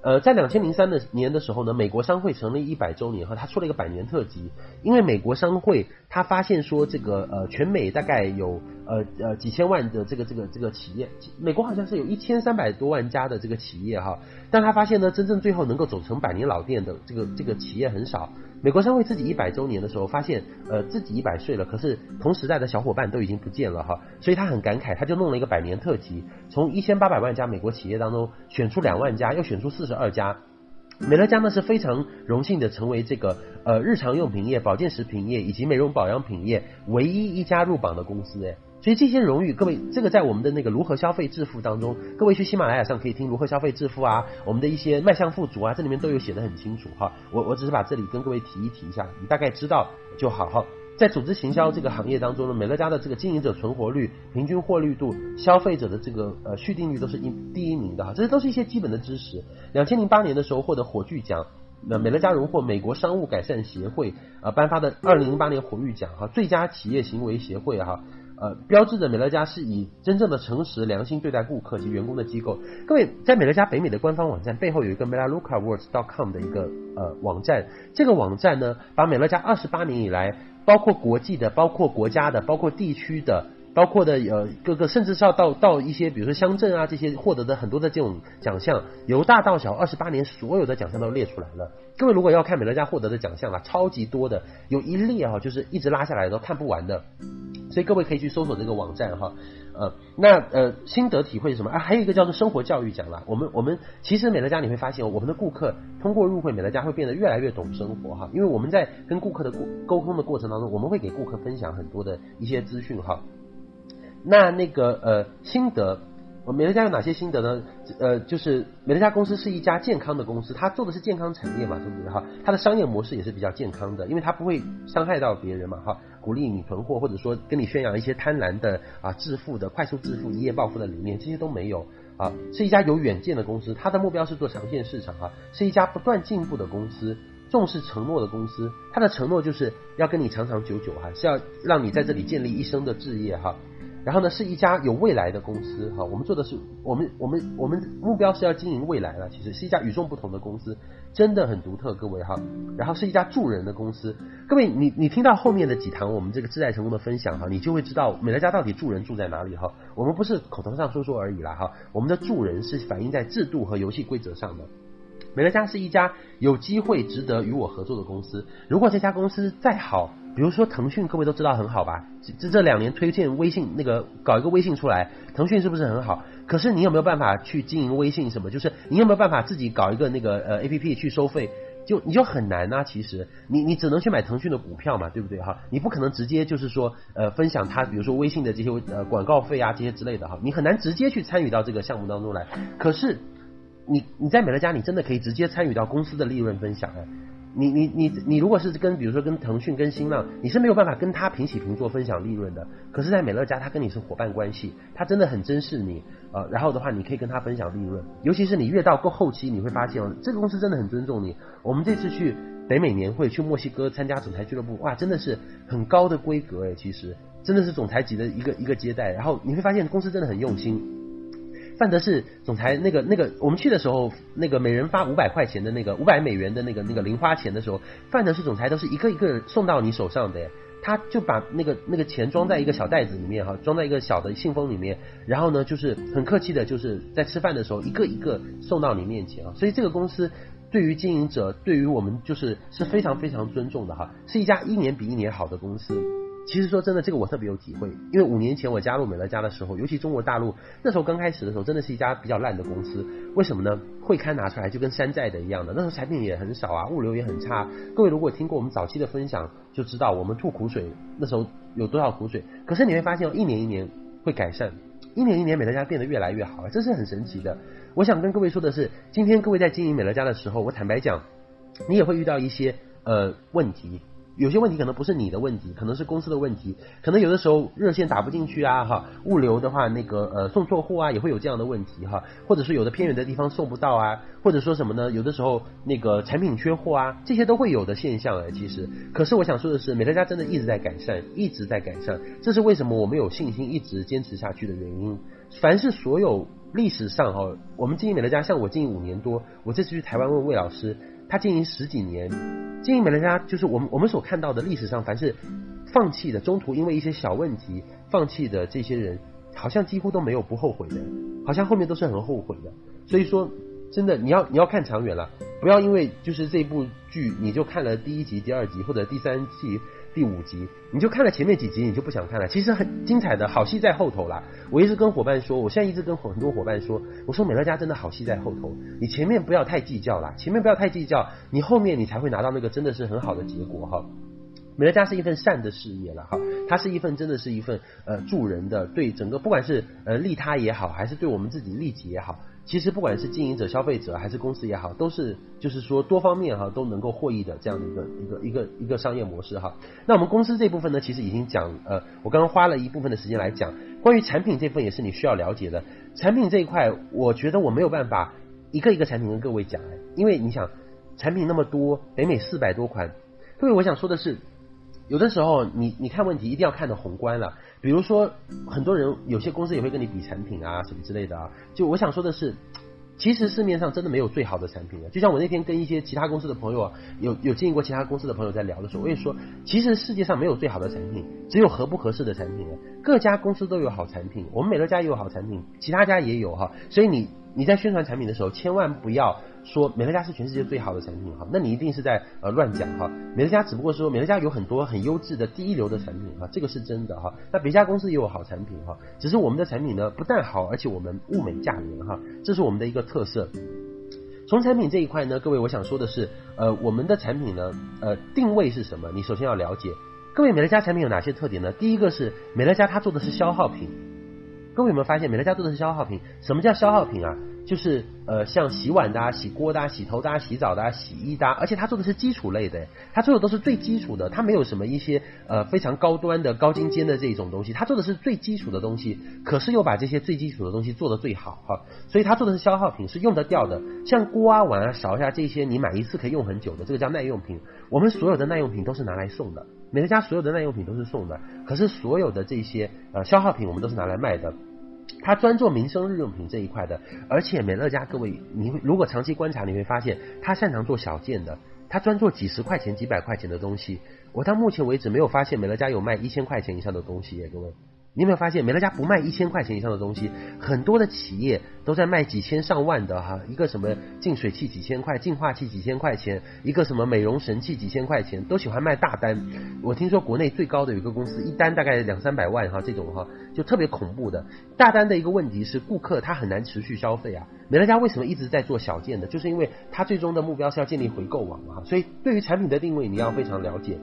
[SPEAKER 1] 呃，在两千零三的年的时候呢，美国商会成立一百周年哈，他出了一个百年特辑，因为美国商会他发现说这个呃全美大概有呃呃几千万的这个这个这个企业，美国好像是有一千三百多万家的这个企业哈，但他发现呢，真正最后能够走成百年老店的这个这个企业很少。美国商会自己一百周年的时候，发现呃自己一百岁了，可是同时代的小伙伴都已经不见了哈，所以他很感慨，他就弄了一个百年特辑，从一千八百万家美国企业当中选出两万家，又选出四十二家，美乐家呢是非常荣幸的成为这个呃日常用品业、保健食品业以及美容保养品业唯一一家入榜的公司哎。所以这些荣誉，各位，这个在我们的那个如何消费致富当中，各位去喜马拉雅上可以听如何消费致富啊，我们的一些迈向富足啊，这里面都有写的很清楚哈。我我只是把这里跟各位提一提一下，你大概知道就好哈。在组织行销这个行业当中呢，美乐家的这个经营者存活率、平均获利度、消费者的这个呃续订率都是一第一名的哈，这些都是一些基本的知识。两千零八年的时候获得火炬奖，那美乐家荣获美国商务改善协会啊颁发的二零零八年火炬奖哈，最佳企业行为协会哈。呃，标志着美乐家是以真正的诚实、良心对待顾客及员工的机构。各位，在美乐家北美的官方网站背后有一个 MelaleucaWords.com 的一个呃网站，这个网站呢，把美乐家二十八年以来，包括国际的、包括国家的、包括地区的、包括的呃各个，甚至是要到到一些，比如说乡镇啊这些获得的很多的这种奖项，由大到小，二十八年所有的奖项都列出来了。各位如果要看美乐家获得的奖项啊，超级多的，有一列啊，就是一直拉下来都看不完的。所以各位可以去搜索这个网站哈，呃，那呃心得体会是什么啊？还有一个叫做生活教育奖啦。我们我们其实美乐家你会发现，我们的顾客通过入会美乐家会变得越来越懂生活哈，因为我们在跟顾客的沟沟通的过程当中，我们会给顾客分享很多的一些资讯哈。那那个呃心得。美乐家有哪些心得呢？呃，就是美乐家公司是一家健康的公司，它做的是健康产业嘛，对不对哈？它的商业模式也是比较健康的，因为它不会伤害到别人嘛，哈，鼓励你囤货，或者说跟你宣扬一些贪婪的啊致富的、快速致富、一夜暴富的理念，这些都没有啊，是一家有远见的公司，它的目标是做长线市场啊，是一家不断进步的公司，重视承诺的公司，它的承诺就是要跟你长长久久哈，是要让你在这里建立一生的置业哈。然后呢，是一家有未来的公司哈，我们做的是我们我们我们目标是要经营未来了，其实是一家与众不同的公司，真的很独特，各位哈。然后是一家助人的公司，各位你你听到后面的几堂我们这个自在成功的分享哈，你就会知道美乐家到底助人助在哪里哈。我们不是口头上说说而已啦哈，我们的助人是反映在制度和游戏规则上的。美乐家是一家有机会值得与我合作的公司，如果这家公司再好。比如说腾讯，各位都知道很好吧？这这两年推荐微信那个搞一个微信出来，腾讯是不是很好？可是你有没有办法去经营微信什么？就是你有没有办法自己搞一个那个呃 APP 去收费？就你就很难啊。其实你你只能去买腾讯的股票嘛，对不对哈？你不可能直接就是说呃分享他，比如说微信的这些呃广告费啊这些之类的哈，你很难直接去参与到这个项目当中来。可是你你在美乐家，你真的可以直接参与到公司的利润分享哎。你你你你如果是跟比如说跟腾讯跟新浪，你是没有办法跟他平起平坐分享利润的。可是，在美乐家，他跟你是伙伴关系，他真的很珍视你，呃，然后的话，你可以跟他分享利润。尤其是你越到够后期，你会发现哦，这个公司真的很尊重你。我们这次去北美年会，去墨西哥参加总裁俱乐部，哇，真的是很高的规格诶，其实真的是总裁级的一个一个接待。然后你会发现公司真的很用心。范德士总裁那个那个，我们去的时候，那个每人发五百块钱的那个五百美元的那个那个零花钱的时候，范德士总裁都是一个一个送到你手上的，他就把那个那个钱装在一个小袋子里面哈，装在一个小的信封里面，然后呢，就是很客气的，就是在吃饭的时候一个一个送到你面前啊，所以这个公司对于经营者，对于我们就是是非常非常尊重的哈，是一家一年比一年好的公司。其实说真的，这个我特别有体会，因为五年前我加入美乐家的时候，尤其中国大陆那时候刚开始的时候，真的是一家比较烂的公司。为什么呢？会刊拿出来就跟山寨的一样的，那时候产品也很少啊，物流也很差。各位如果听过我们早期的分享，就知道我们吐苦水那时候有多少苦水。可是你会发现，一年一年会改善，一年一年美乐家变得越来越好，这是很神奇的。我想跟各位说的是，今天各位在经营美乐家的时候，我坦白讲，你也会遇到一些呃问题。有些问题可能不是你的问题，可能是公司的问题，可能有的时候热线打不进去啊，哈，物流的话那个呃送错货啊也会有这样的问题哈，或者是有的偏远的地方送不到啊，或者说什么呢？有的时候那个产品缺货啊，这些都会有的现象哎，其实，可是我想说的是，美乐家真的一直在改善，一直在改善，这是为什么我们有信心一直坚持下去的原因。凡是所有历史上哈，我们经营美乐家，像我经营五年多，我这次去台湾问魏老师。他经营十几年，经营美乐家就是我们我们所看到的历史上，凡是放弃的，中途因为一些小问题放弃的这些人，好像几乎都没有不后悔的，好像后面都是很后悔的。所以说，真的你要你要看长远了，不要因为就是这部剧你就看了第一集、第二集或者第三集。第五集，你就看了前面几集，你就不想看了。其实很精彩的，好戏在后头啦。我一直跟伙伴说，我现在一直跟很多伙伴说，我说美乐家真的好戏在后头，你前面不要太计较啦，前面不要太计较，你后面你才会拿到那个真的是很好的结果哈。美乐家是一份善的事业了哈，它是一份真的是一份呃助人的，对整个不管是呃利他也好，还是对我们自己利己也好。其实不管是经营者、消费者还是公司也好，都是就是说多方面哈都能够获益的这样的一个一个一个一个商业模式哈。那我们公司这部分呢，其实已经讲呃，我刚刚花了一部分的时间来讲关于产品这部分，也是你需要了解的。产品这一块，我觉得我没有办法一个一个产品跟各位讲，因为你想产品那么多，北美四百多款，各位我想说的是，有的时候你你看问题一定要看的宏观了。比如说，很多人有些公司也会跟你比产品啊什么之类的啊。就我想说的是，其实市面上真的没有最好的产品的。就像我那天跟一些其他公司的朋友啊，有有经营过其他公司的朋友在聊的时候，我也说，其实世界上没有最好的产品，只有合不合适的产品。各家公司都有好产品，我们美乐家也有好产品，其他家也有哈。所以你你在宣传产品的时候，千万不要。说美乐家是全世界最好的产品哈，那你一定是在呃乱讲哈。美乐家只不过说美乐家有很多很优质的第一流的产品哈，这个是真的哈。那别家公司也有好产品哈，只是我们的产品呢不但好，而且我们物美价廉哈，这是我们的一个特色。从产品这一块呢，各位我想说的是，呃，我们的产品呢，呃，定位是什么？你首先要了解，各位美乐家产品有哪些特点呢？第一个是美乐家它做的是消耗品，各位有没有发现美乐家做的是消耗品？什么叫消耗品啊？就是呃，像洗碗的、啊、洗锅的、啊、洗头的、啊、洗澡的、啊、洗衣的，啊而且他做的是基础类的，他做的都是最基础的，他没有什么一些呃非常高端的、高精尖的这种东西，他做的是最基础的东西，可是又把这些最基础的东西做得最好哈，所以他做的是消耗品，是用得掉的，像锅啊、碗啊、勺啊这些，你买一次可以用很久的，这个叫耐用品。我们所有的耐用品都是拿来送的，美乐家所有的耐用品都是送的，可是所有的这些呃消耗品我们都是拿来卖的。他专做民生日用品这一块的，而且美乐家各位，你如果长期观察，你会发现他擅长做小件的，他专做几十块钱、几百块钱的东西。我到目前为止没有发现美乐家有卖一千块钱以上的东西耶，各位你有没有发现，美乐家不卖一千块钱以上的东西，很多的企业都在卖几千上万的哈，一个什么净水器几千块，净化器几千块钱，一个什么美容神器几千块钱，都喜欢卖大单。我听说国内最高的有一个公司，一单大概两三百万哈，这种哈就特别恐怖的。大单的一个问题是，顾客他很难持续消费啊。美乐家为什么一直在做小件的？就是因为他最终的目标是要建立回购网嘛，所以对于产品的定位，你要非常了解。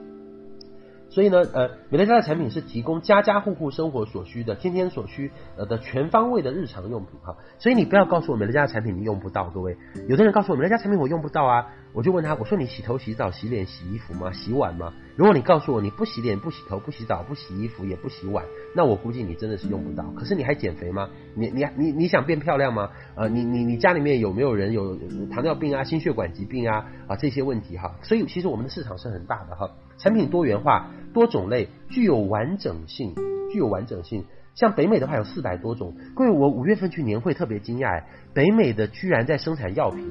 [SPEAKER 1] 所以呢，呃，美乐家的产品是提供家家户户生活所需的、天天所需呃的全方位的日常用品哈。所以你不要告诉我美乐家的产品你用不到，各位，有的人告诉我美乐家产品我用不到啊，我就问他，我说你洗头、洗澡、洗脸、洗衣服吗？洗碗吗？如果你告诉我你不洗脸、不洗头、不洗澡、不洗衣服也不洗碗，那我估计你真的是用不到。可是你还减肥吗？你你你你想变漂亮吗？呃，你你你家里面有没有人有糖尿病啊、心血管疾病啊啊这些问题哈？所以其实我们的市场是很大的哈。产品多元化、多种类，具有完整性，具有完整性。像北美的话有四百多种。各位，我五月份去年会特别惊讶，北美的居然在生产药品。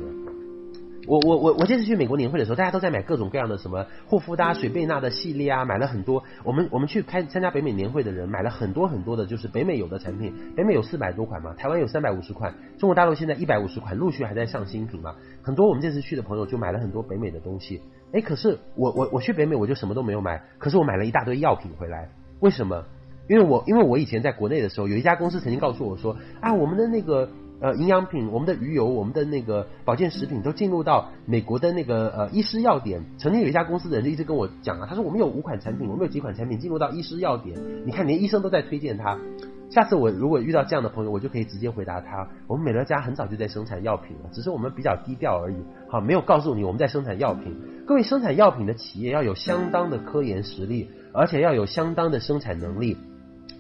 [SPEAKER 1] 我我我我这次去美国年会的时候，大家都在买各种各样的什么护肤的、水贝娜的系列啊，买了很多。我们我们去开参加北美年会的人买了很多很多的，就是北美有的产品。北美有四百多款嘛，台湾有三百五十款，中国大陆现在一百五十款，陆续还在上新品嘛。很多我们这次去的朋友就买了很多北美的东西。哎，可是我我我去北美我就什么都没有买，可是我买了一大堆药品回来，为什么？因为我因为我以前在国内的时候，有一家公司曾经告诉我说啊，我们的那个呃营养品、我们的鱼油、我们的那个保健食品都进入到美国的那个呃医师药典。曾经有一家公司的人就一直跟我讲啊，他说我们有五款产品，我们有几款产品进入到医师药典，你看连医生都在推荐它。下次我如果遇到这样的朋友，我就可以直接回答他：我们美乐家很早就在生产药品了，只是我们比较低调而已。好，没有告诉你我们在生产药品。各位，生产药品的企业要有相当的科研实力，而且要有相当的生产能力。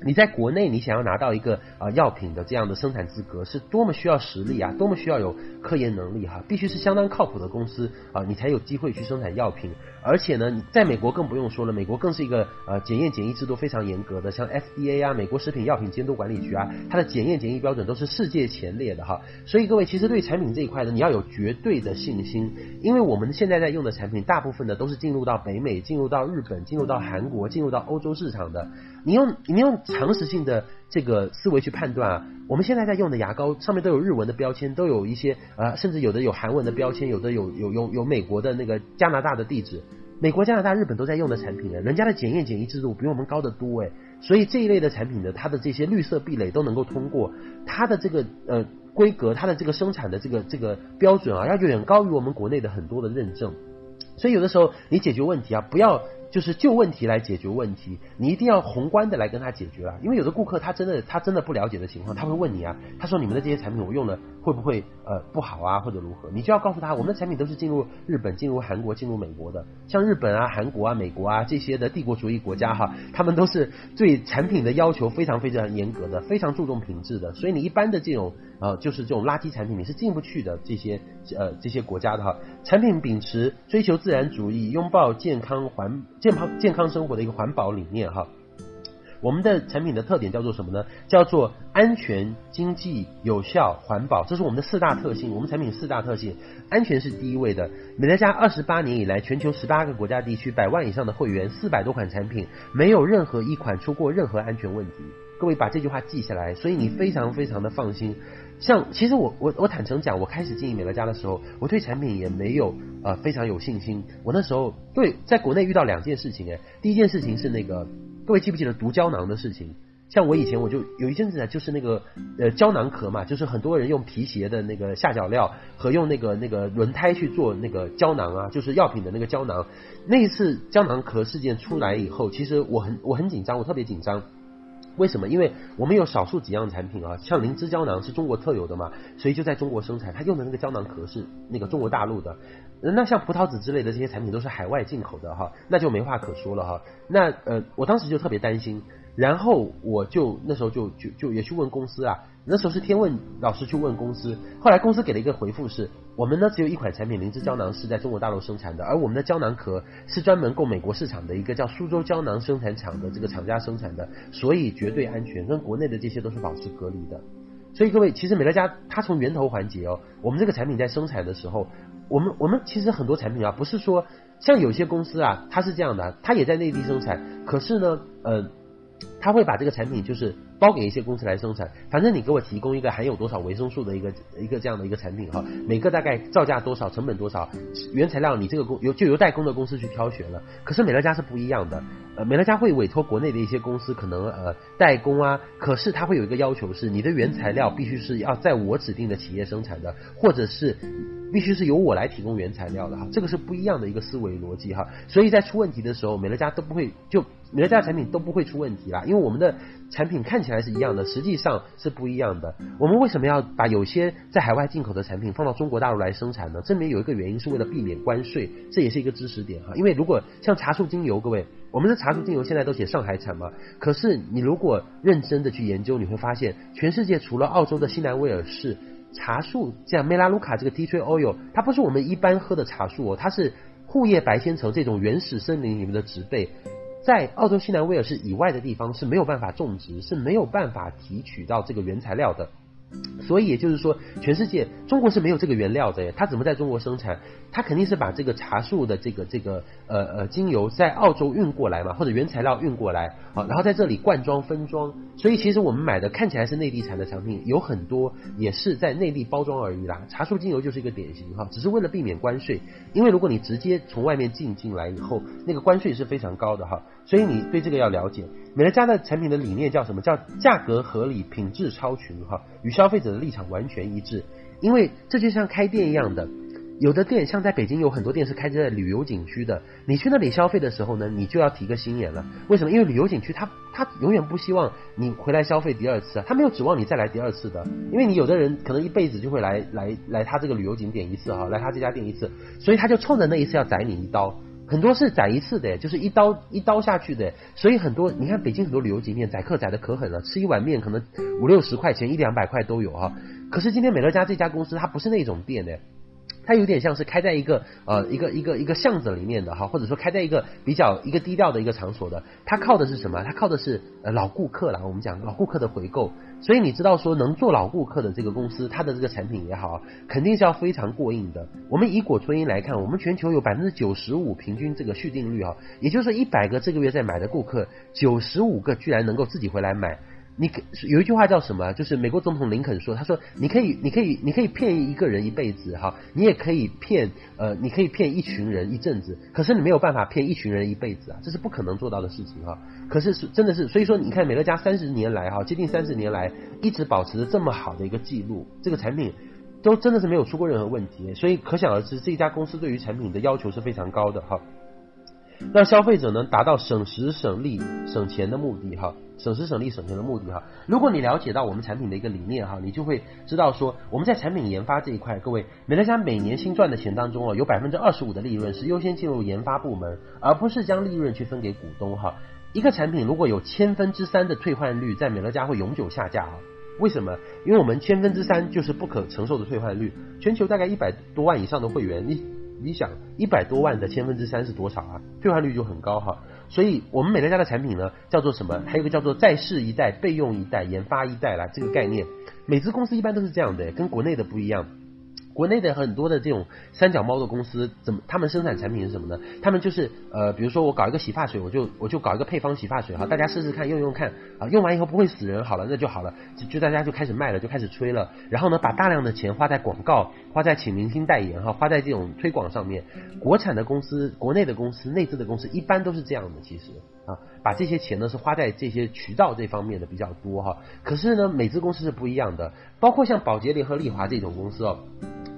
[SPEAKER 1] 你在国内，你想要拿到一个啊药品的这样的生产资格，是多么需要实力啊，多么需要有科研能力哈，必须是相当靠谱的公司啊，你才有机会去生产药品。而且呢，你在美国更不用说了，美国更是一个呃检验检疫制度非常严格的，像 FDA 啊，美国食品药品监督管理局啊，它的检验检疫标准都是世界前列的哈。所以各位，其实对产品这一块呢，你要有绝对的信心，因为我们现在在用的产品，大部分的都是进入到北美、进入到日本、进入到韩国、进入到欧洲市场的。你用你用常识性的这个思维去判断啊，我们现在在用的牙膏上面都有日文的标签，都有一些呃，甚至有的有韩文的标签，有的有有有有美国的那个加拿大的地址。美国、加拿大、日本都在用的产品呢，人家的检验检疫制度比我们高得多诶，所以这一类的产品呢，它的这些绿色壁垒都能够通过，它的这个呃规格，它的这个生产的这个这个标准啊，要远高于我们国内的很多的认证，所以有的时候你解决问题啊，不要。就是就问题来解决问题，你一定要宏观的来跟他解决了，因为有的顾客他真的他真的不了解的情况，他会问你啊，他说你们的这些产品我用了会不会呃不好啊或者如何？你就要告诉他，我们的产品都是进入日本、进入韩国、进入美国的，像日本啊、韩国啊、美国啊这些的帝国主义国家哈，他们都是对产品的要求非常非常严格的，非常注重品质的，所以你一般的这种呃就是这种垃圾产品你是进不去的这些呃这些国家的哈，产品秉持追求自然主义，拥抱健康环。健康健康生活的一个环保理念哈，我们的产品的特点叫做什么呢？叫做安全、经济、有效、环保，这是我们的四大特性。我们产品四大特性，安全是第一位的。美乐家二十八年以来，全球十八个国家地区，百万以上的会员，四百多款产品，没有任何一款出过任何安全问题。各位把这句话记下来，所以你非常非常的放心。像其实我我我坦诚讲，我开始经营美乐家的时候，我对产品也没有呃非常有信心。我那时候对在国内遇到两件事情诶，第一件事情是那个各位记不记得毒胶囊的事情？像我以前我就有一阵子呢，就是那个呃胶囊壳嘛，就是很多人用皮鞋的那个下脚料和用那个那个轮胎去做那个胶囊啊，就是药品的那个胶囊。那一次胶囊壳事件出来以后，其实我很我很紧张，我特别紧张。为什么？因为我们有少数几样产品啊，像灵芝胶囊是中国特有的嘛，所以就在中国生产。它用的那个胶囊壳是那个中国大陆的。那像葡萄籽之类的这些产品都是海外进口的哈，那就没话可说了哈。那呃，我当时就特别担心，然后我就那时候就就就也去问公司啊。那时候是天问老师去问公司，后来公司给了一个回复是：我们呢只有一款产品灵芝胶囊是在中国大陆生产的，而我们的胶囊壳是专门供美国市场的一个叫苏州胶囊生产厂的这个厂家生产的，所以绝对安全，跟国内的这些都是保持隔离的。所以各位，其实美乐家它从源头环节哦，我们这个产品在生产的时候，我们我们其实很多产品啊，不是说像有些公司啊，它是这样的，它也在内地生产，可是呢，呃。他会把这个产品就是包给一些公司来生产，反正你给我提供一个含有多少维生素的一个一个这样的一个产品哈，每个大概造价多少，成本多少，原材料你这个公由就由代工的公司去挑选了。可是美乐家是不一样的，呃，美乐家会委托国内的一些公司可能呃代工啊，可是他会有一个要求是，你的原材料必须是要在我指定的企业生产的，或者是。必须是由我来提供原材料的哈，这个是不一样的一个思维逻辑哈，所以在出问题的时候，美乐家都不会就美乐家的产品都不会出问题啦，因为因为我们的产品看起来是一样的，实际上是不一样的。我们为什么要把有些在海外进口的产品放到中国大陆来生产呢？这里面有一个原因是为了避免关税，这也是一个知识点哈。因为如果像茶树精油，各位，我们的茶树精油现在都写上海产嘛，可是你如果认真的去研究，你会发现全世界除了澳洲的西南威尔士。茶树像梅拉卢卡这个 tea tree oil，它不是我们一般喝的茶树哦，它是护叶白纤层这种原始森林里面的植被，在澳洲西南威尔士以外的地方是没有办法种植，是没有办法提取到这个原材料的。所以也就是说，全世界中国是没有这个原料的耶，它怎么在中国生产？他肯定是把这个茶树的这个这个呃呃精油在澳洲运过来嘛，或者原材料运过来，好，然后在这里灌装分装。所以其实我们买的看起来是内地产的产品，有很多也是在内地包装而已啦。茶树精油就是一个典型哈，只是为了避免关税，因为如果你直接从外面进进来以后，那个关税是非常高的哈，所以你对这个要了解。美乐家的产品的理念叫什么？叫价格合理，品质超群哈，与消费者的立场完全一致。因为这就像开店一样的。有的店像在北京有很多店是开在旅游景区的，你去那里消费的时候呢，你就要提个心眼了。为什么？因为旅游景区它它永远不希望你回来消费第二次啊，他没有指望你再来第二次的。因为你有的人可能一辈子就会来来来他这个旅游景点一次哈，来他这家店一次，所以他就冲着那一次要宰你一刀。很多是宰一次的，就是一刀一刀下去的。所以很多你看北京很多旅游景点宰客宰的可狠了，吃一碗面可能五六十块钱，一两百块都有哈。可是今天美乐家这家公司它不是那种店的。它有点像是开在一个呃一个一个一个巷子里面的哈，或者说开在一个比较一个低调的一个场所的。它靠的是什么？它靠的是呃老顾客啦。我们讲老顾客的回购。所以你知道说能做老顾客的这个公司，它的这个产品也好，肯定是要非常过硬的。我们以果醇英来看，我们全球有百分之九十五平均这个续订率哈，也就是说一百个这个月在买的顾客，九十五个居然能够自己回来买。你有一句话叫什么？就是美国总统林肯说，他说你可以，你可以，你可以骗一个人一辈子哈，你也可以骗呃，你可以骗一群人一阵子，可是你没有办法骗一群人一辈子啊，这是不可能做到的事情哈。可是是真的是，所以说你看美乐家三十年来哈，接近三十年来一直保持着这么好的一个记录，这个产品都真的是没有出过任何问题，所以可想而知这家公司对于产品的要求是非常高的哈。让消费者能达到省时省力省钱的目的哈，省时省力省钱的目的哈。如果你了解到我们产品的一个理念哈，你就会知道说我们在产品研发这一块，各位美乐家每年新赚的钱当中哦，有百分之二十五的利润是优先进入研发部门，而不是将利润去分给股东哈。一个产品如果有千分之三的退换率，在美乐家会永久下架哈。为什么？因为我们千分之三就是不可承受的退换率，全球大概一百多万以上的会员你。你想一百多万的千分之三是多少啊？退换率就很高哈，所以我们美乐家的产品呢，叫做什么？还有一个叫做再试一代、备用一代、研发一代啦，这个概念，美资公司一般都是这样的，跟国内的不一样。国内的很多的这种三脚猫的公司，怎么他们生产产品是什么呢？他们就是呃，比如说我搞一个洗发水，我就我就搞一个配方洗发水哈，大家试试看用用看啊，用完以后不会死人，好了那就好了，就大家就开始卖了，就开始吹了，然后呢，把大量的钱花在广告，花在请明星代言哈，花在这种推广上面。国产的公司、国内的公司、内资的公司一般都是这样的，其实啊，把这些钱呢是花在这些渠道这方面的比较多哈。可是呢，美资公司是不一样的，包括像宝洁联合利华这种公司哦。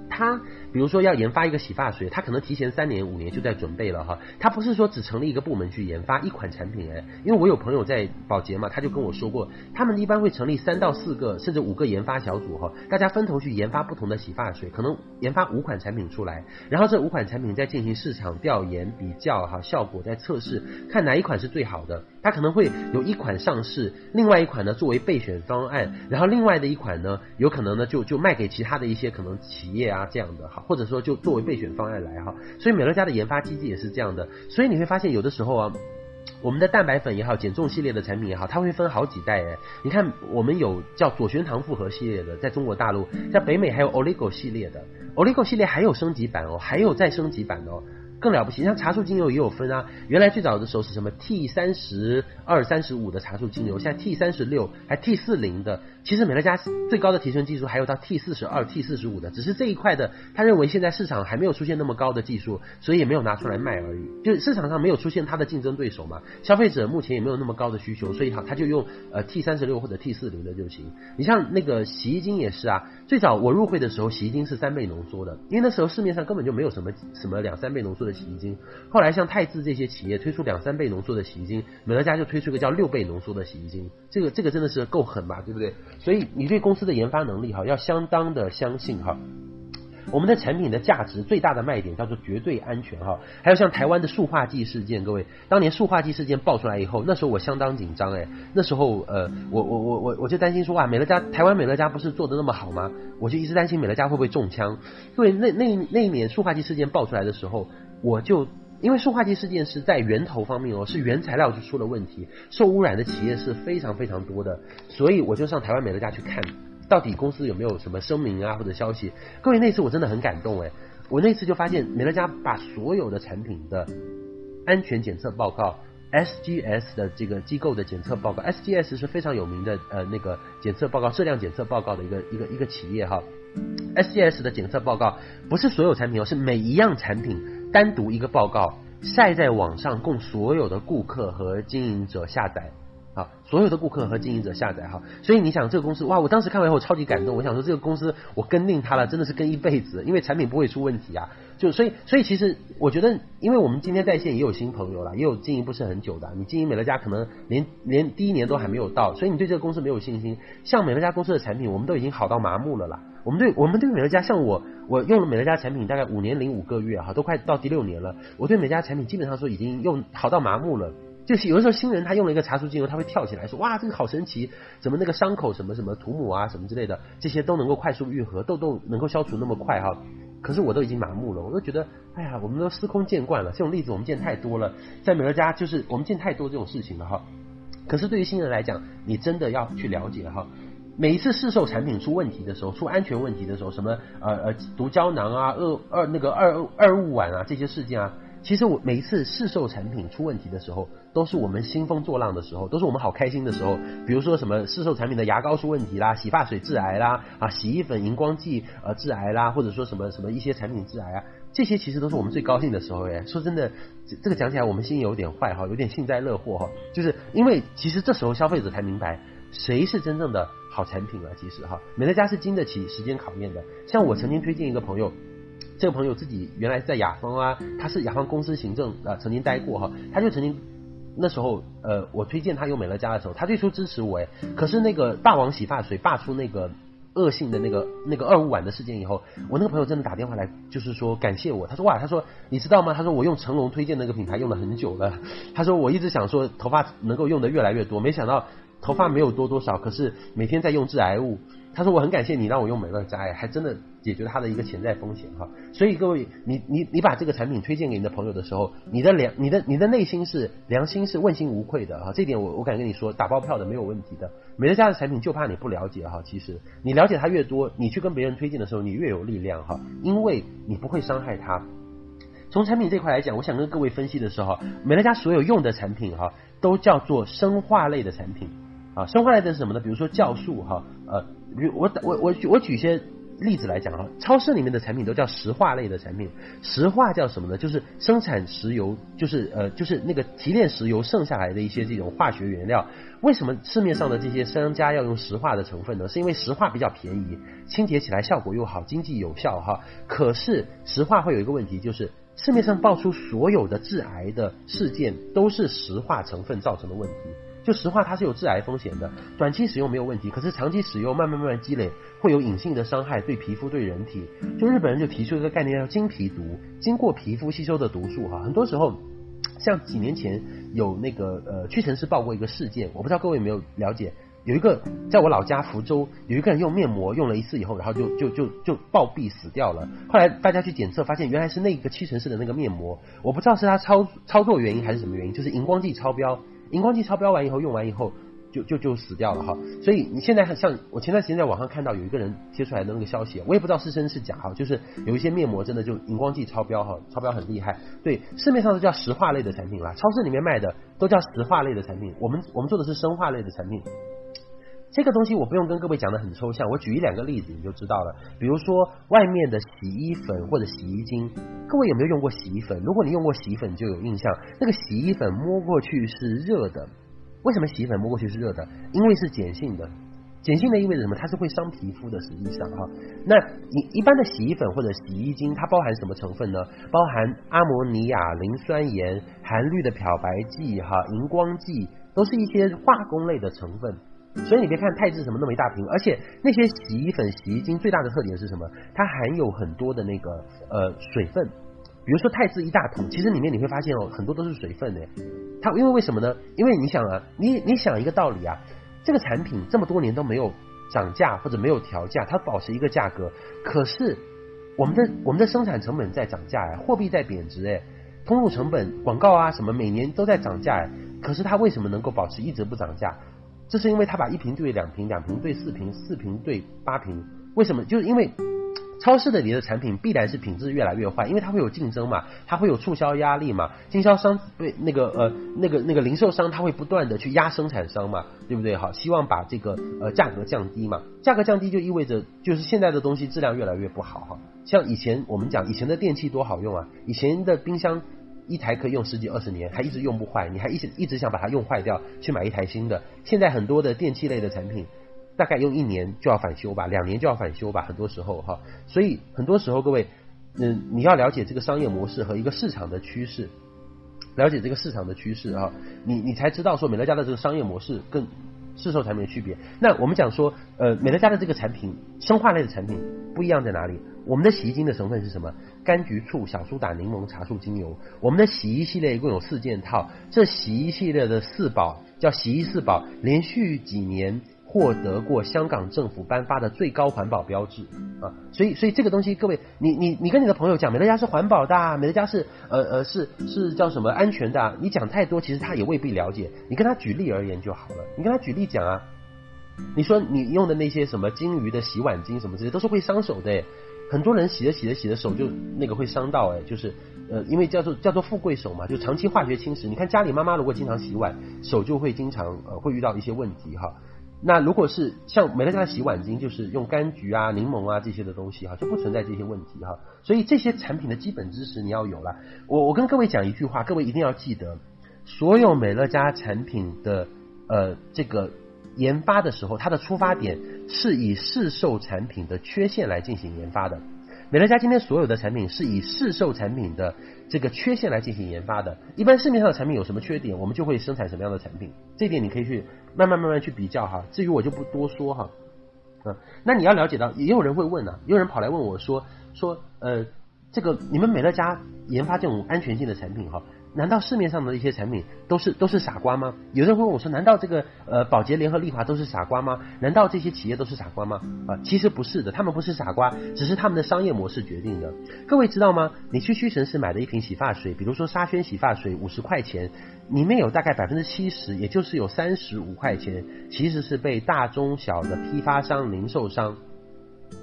[SPEAKER 1] 他比如说要研发一个洗发水，他可能提前三年五年就在准备了哈。他不是说只成立一个部门去研发一款产品哎，因为我有朋友在宝洁嘛，他就跟我说过，他们一般会成立三到四个甚至五个研发小组哈，大家分头去研发不同的洗发水，可能研发五款产品出来，然后这五款产品再进行市场调研比较哈，效果再测试，看哪一款是最好的。它可能会有一款上市，另外一款呢作为备选方案，然后另外的一款呢有可能呢就就卖给其他的一些可能企业啊。这样的哈，或者说就作为备选方案来哈，所以美乐家的研发机制也是这样的，所以你会发现有的时候啊，我们的蛋白粉也好，减重系列的产品也好，它会分好几代哎，你看我们有叫左旋糖复合系列的，在中国大陆，在北美还有 Oligo 系列的，Oligo 系列还有升级版哦，还有再升级版哦。更了不起。像茶树精油也有分啊，原来最早的时候是什么 T 三十二、三十五的茶树精油，现在 T 三十六还 T 四零的。其实美乐家最高的提纯技术还有到 T 四十二、T 四十五的，只是这一块的，他认为现在市场还没有出现那么高的技术，所以也没有拿出来卖而已。就市场上没有出现他的竞争对手嘛，消费者目前也没有那么高的需求，所以他他就用呃 T 三十六或者 T 四零的就行。你像那个洗衣精也是啊，最早我入会的时候，洗衣精是三倍浓缩的，因为那时候市面上根本就没有什么什么两三倍浓缩的洗衣精。后来像泰渍这些企业推出两三倍浓缩的洗衣精，美乐家就推出一个叫六倍浓缩的洗衣精，这个这个真的是够狠吧，对不对？所以你对公司的研发能力哈，要相当的相信哈。我们的产品的价值最大的卖点叫做绝对安全哈。还有像台湾的塑化剂事件，各位，当年塑化剂事件爆出来以后，那时候我相当紧张哎。那时候呃，我我我我我就担心说哇，美乐家台湾美乐家不是做的那么好吗？我就一直担心美乐家会不会中枪。各位，那那那一年塑化剂事件爆出来的时候，我就因为塑化剂事件是在源头方面哦，是原材料就出了问题，受污染的企业是非常非常多的，所以我就上台湾美乐家去看。到底公司有没有什么声明啊或者消息？各位，那次我真的很感动哎！我那次就发现美乐家把所有的产品的安全检测报告，SGS 的这个机构的检测报告，SGS 是非常有名的呃那个检测报告质量检测报告的一个一个一个企业哈。SGS 的检测报告不是所有产品哦，是每一样产品单独一个报告晒在网上，供所有的顾客和经营者下载。啊，所有的顾客和经营者下载哈，所以你想这个公司哇，我当时看完以后超级感动，我想说这个公司我跟定它了，真的是跟一辈子，因为产品不会出问题啊。就所以所以其实我觉得，因为我们今天在线也有新朋友啦，也有经营不是很久的，你经营美乐家可能连连第一年都还没有到，所以你对这个公司没有信心。像美乐家公司的产品，我们都已经好到麻木了啦。我们对我们对美乐家，像我我用了美乐家产品大概五年零五个月哈，都快到第六年了，我对美家产品基本上说已经用好到麻木了。就是有的时候新人他用了一个茶树精油，他会跳起来说哇，这个好神奇，怎么那个伤口什么什么涂抹啊什么之类的，这些都能够快速愈合，痘痘能够消除那么快哈。可是我都已经麻木了，我都觉得哎呀，我们都司空见惯了，这种例子我们见太多了，在美乐家就是我们见太多这种事情了哈。可是对于新人来讲，你真的要去了解哈，每一次市售产品出问题的时候，出安全问题的时候，什么呃呃毒胶囊啊、二二那个二二戊烷啊这些事件啊。其实我每一次市售产品出问题的时候，都是我们兴风作浪的时候，都是我们好开心的时候。比如说什么市售产品的牙膏出问题啦，洗发水致癌啦，啊，洗衣粉荧光剂呃致癌啦，或者说什么什么一些产品致癌啊，这些其实都是我们最高兴的时候耶。说真的，这这个讲起来我们心有点坏哈，有点幸灾乐祸哈，就是因为其实这时候消费者才明白谁是真正的好产品了。其实哈，美乐家是经得起时间考验的。像我曾经推荐一个朋友。这个朋友自己原来在雅芳啊，他是雅芳公司行政啊，曾经待过哈，他就曾经那时候呃，我推荐他用美乐家的时候，他最初支持我哎，可是那个霸王洗发水霸出那个恶性的那个那个二五碗的事件以后，我那个朋友真的打电话来，就是说感谢我，他说哇，他说你知道吗？他说我用成龙推荐那个品牌用了很久了，他说我一直想说头发能够用的越来越多，没想到头发没有多多少，可是每天在用致癌物。他说我很感谢你让我用美乐家，哎，还真的解决他的一个潜在风险哈。所以各位，你你你把这个产品推荐给你的朋友的时候，你的良你的你的内心是良心是问心无愧的哈。这点我我敢跟你说，打包票的没有问题的。美乐家的产品就怕你不了解哈。其实你了解它越多，你去跟别人推荐的时候，你越有力量哈，因为你不会伤害它。从产品这块来讲，我想跟各位分析的时候，美乐家所有用的产品哈，都叫做生化类的产品啊。生化类的是什么呢？比如说酵素哈，呃。比如我我我我举一些例子来讲啊，超市里面的产品都叫石化类的产品，石化叫什么呢？就是生产石油，就是呃就是那个提炼石油剩下来的一些这种化学原料。为什么市面上的这些商家要用石化的成分呢？是因为石化比较便宜，清洁起来效果又好，经济有效哈。可是石化会有一个问题，就是市面上爆出所有的致癌的事件都是石化成分造成的问题。就石化它是有致癌风险的，短期使用没有问题，可是长期使用慢慢慢慢积累，会有隐性的伤害，对皮肤对人体。就日本人就提出一个概念叫经皮毒，经过皮肤吸收的毒素哈，很多时候像几年前有那个呃屈臣氏报过一个事件，我不知道各位有没有了解，有一个在我老家福州有一个人用面膜用了一次以后，然后就就就就暴毙死掉了。后来大家去检测发现原来是那个屈臣氏的那个面膜，我不知道是他操操作原因还是什么原因，就是荧光剂超标。荧光剂超标完以后，用完以后就就就死掉了哈。所以你现在像我前段时间在网上看到有一个人贴出来的那个消息，我也不知道是真是假哈，就是有一些面膜真的就荧光剂超标哈，超标很厉害。对，市面上都叫石化类的产品啦，超市里面卖的都叫石化类的产品，我们我们做的是生化类的产品。这个东西我不用跟各位讲得很抽象，我举一两个例子你就知道了。比如说外面的洗衣粉或者洗衣精，各位有没有用过洗衣粉？如果你用过洗衣粉，就有印象，那个洗衣粉摸过去是热的。为什么洗衣粉摸过去是热的？因为是碱性的，碱性的意味着什么？它是会伤皮肤的。实际上哈，那你一般的洗衣粉或者洗衣精，它包含什么成分呢？包含阿摩尼亚、磷酸盐、含氯的漂白剂、哈荧光剂，都是一些化工类的成分。所以你别看泰致什么那么一大瓶，而且那些洗衣粉、洗衣精最大的特点是什么？它含有很多的那个呃水分，比如说泰致一大桶，其实里面你会发现哦，很多都是水分的。它因为为什么呢？因为你想啊，你你想一个道理啊，这个产品这么多年都没有涨价或者没有调价，它保持一个价格，可是我们的我们的生产成本在涨价呀，货币在贬值哎，通路成本、广告啊什么每年都在涨价哎，可是它为什么能够保持一直不涨价？这是因为他把一瓶兑两瓶，两瓶兑四瓶，四瓶兑八瓶。为什么？就是因为超市的里的产品必然是品质越来越坏，因为它会有竞争嘛，它会有促销压力嘛，经销商对那个呃那个那个零售商他会不断的去压生产商嘛，对不对？好，希望把这个呃价格降低嘛，价格降低就意味着就是现在的东西质量越来越不好哈。像以前我们讲以前的电器多好用啊，以前的冰箱。一台可以用十几二十年，还一直用不坏，你还一直一直想把它用坏掉，去买一台新的。现在很多的电器类的产品，大概用一年就要返修吧，两年就要返修吧，很多时候哈。所以很多时候各位，嗯，你要了解这个商业模式和一个市场的趋势，了解这个市场的趋势啊，你你才知道说美乐家的这个商业模式跟市售产品的区别。那我们讲说，呃，美乐家的这个产品，生化类的产品不一样在哪里？我们的洗衣精的成分是什么？柑橘醋、小苏打、柠檬、茶树精油。我们的洗衣系列一共有四件套，这洗衣系列的四宝叫洗衣四宝，连续几年获得过香港政府颁发的最高环保标志啊！所以，所以这个东西，各位，你你你跟你的朋友讲，美乐家是环保的，美乐家是呃呃是是叫什么安全的？你讲太多，其实他也未必了解。你跟他举例而言就好了，你跟他举例讲啊。你说你用的那些什么金鱼的洗碗精什么这些，都是会伤手的。很多人洗着洗着洗着手就那个会伤到哎，就是呃，因为叫做叫做富贵手嘛，就长期化学侵蚀。你看家里妈妈如果经常洗碗，手就会经常呃会遇到一些问题哈。那如果是像美乐家的洗碗巾，就是用柑橘啊、柠檬啊这些的东西哈，就不存在这些问题哈。所以这些产品的基本知识你要有了。我我跟各位讲一句话，各位一定要记得，所有美乐家产品的呃这个。研发的时候，它的出发点是以市售产品的缺陷来进行研发的。美乐家今天所有的产品是以市售产品的这个缺陷来进行研发的。一般市面上的产品有什么缺点，我们就会生产什么样的产品。这点你可以去慢慢慢慢去比较哈。至于我就不多说哈。嗯，那你要了解到，也有人会问啊，也有人跑来问我说说呃，这个你们美乐家研发这种安全性的产品哈。难道市面上的一些产品都是都是傻瓜吗？有人会问我说：“难道这个呃宝洁联合利华都是傻瓜吗？难道这些企业都是傻瓜吗？”啊，其实不是的，他们不是傻瓜，只是他们的商业模式决定的。各位知道吗？你去屈臣氏买的一瓶洗发水，比如说沙宣洗发水，五十块钱，里面有大概百分之七十，也就是有三十五块钱，其实是被大中小的批发商、零售商、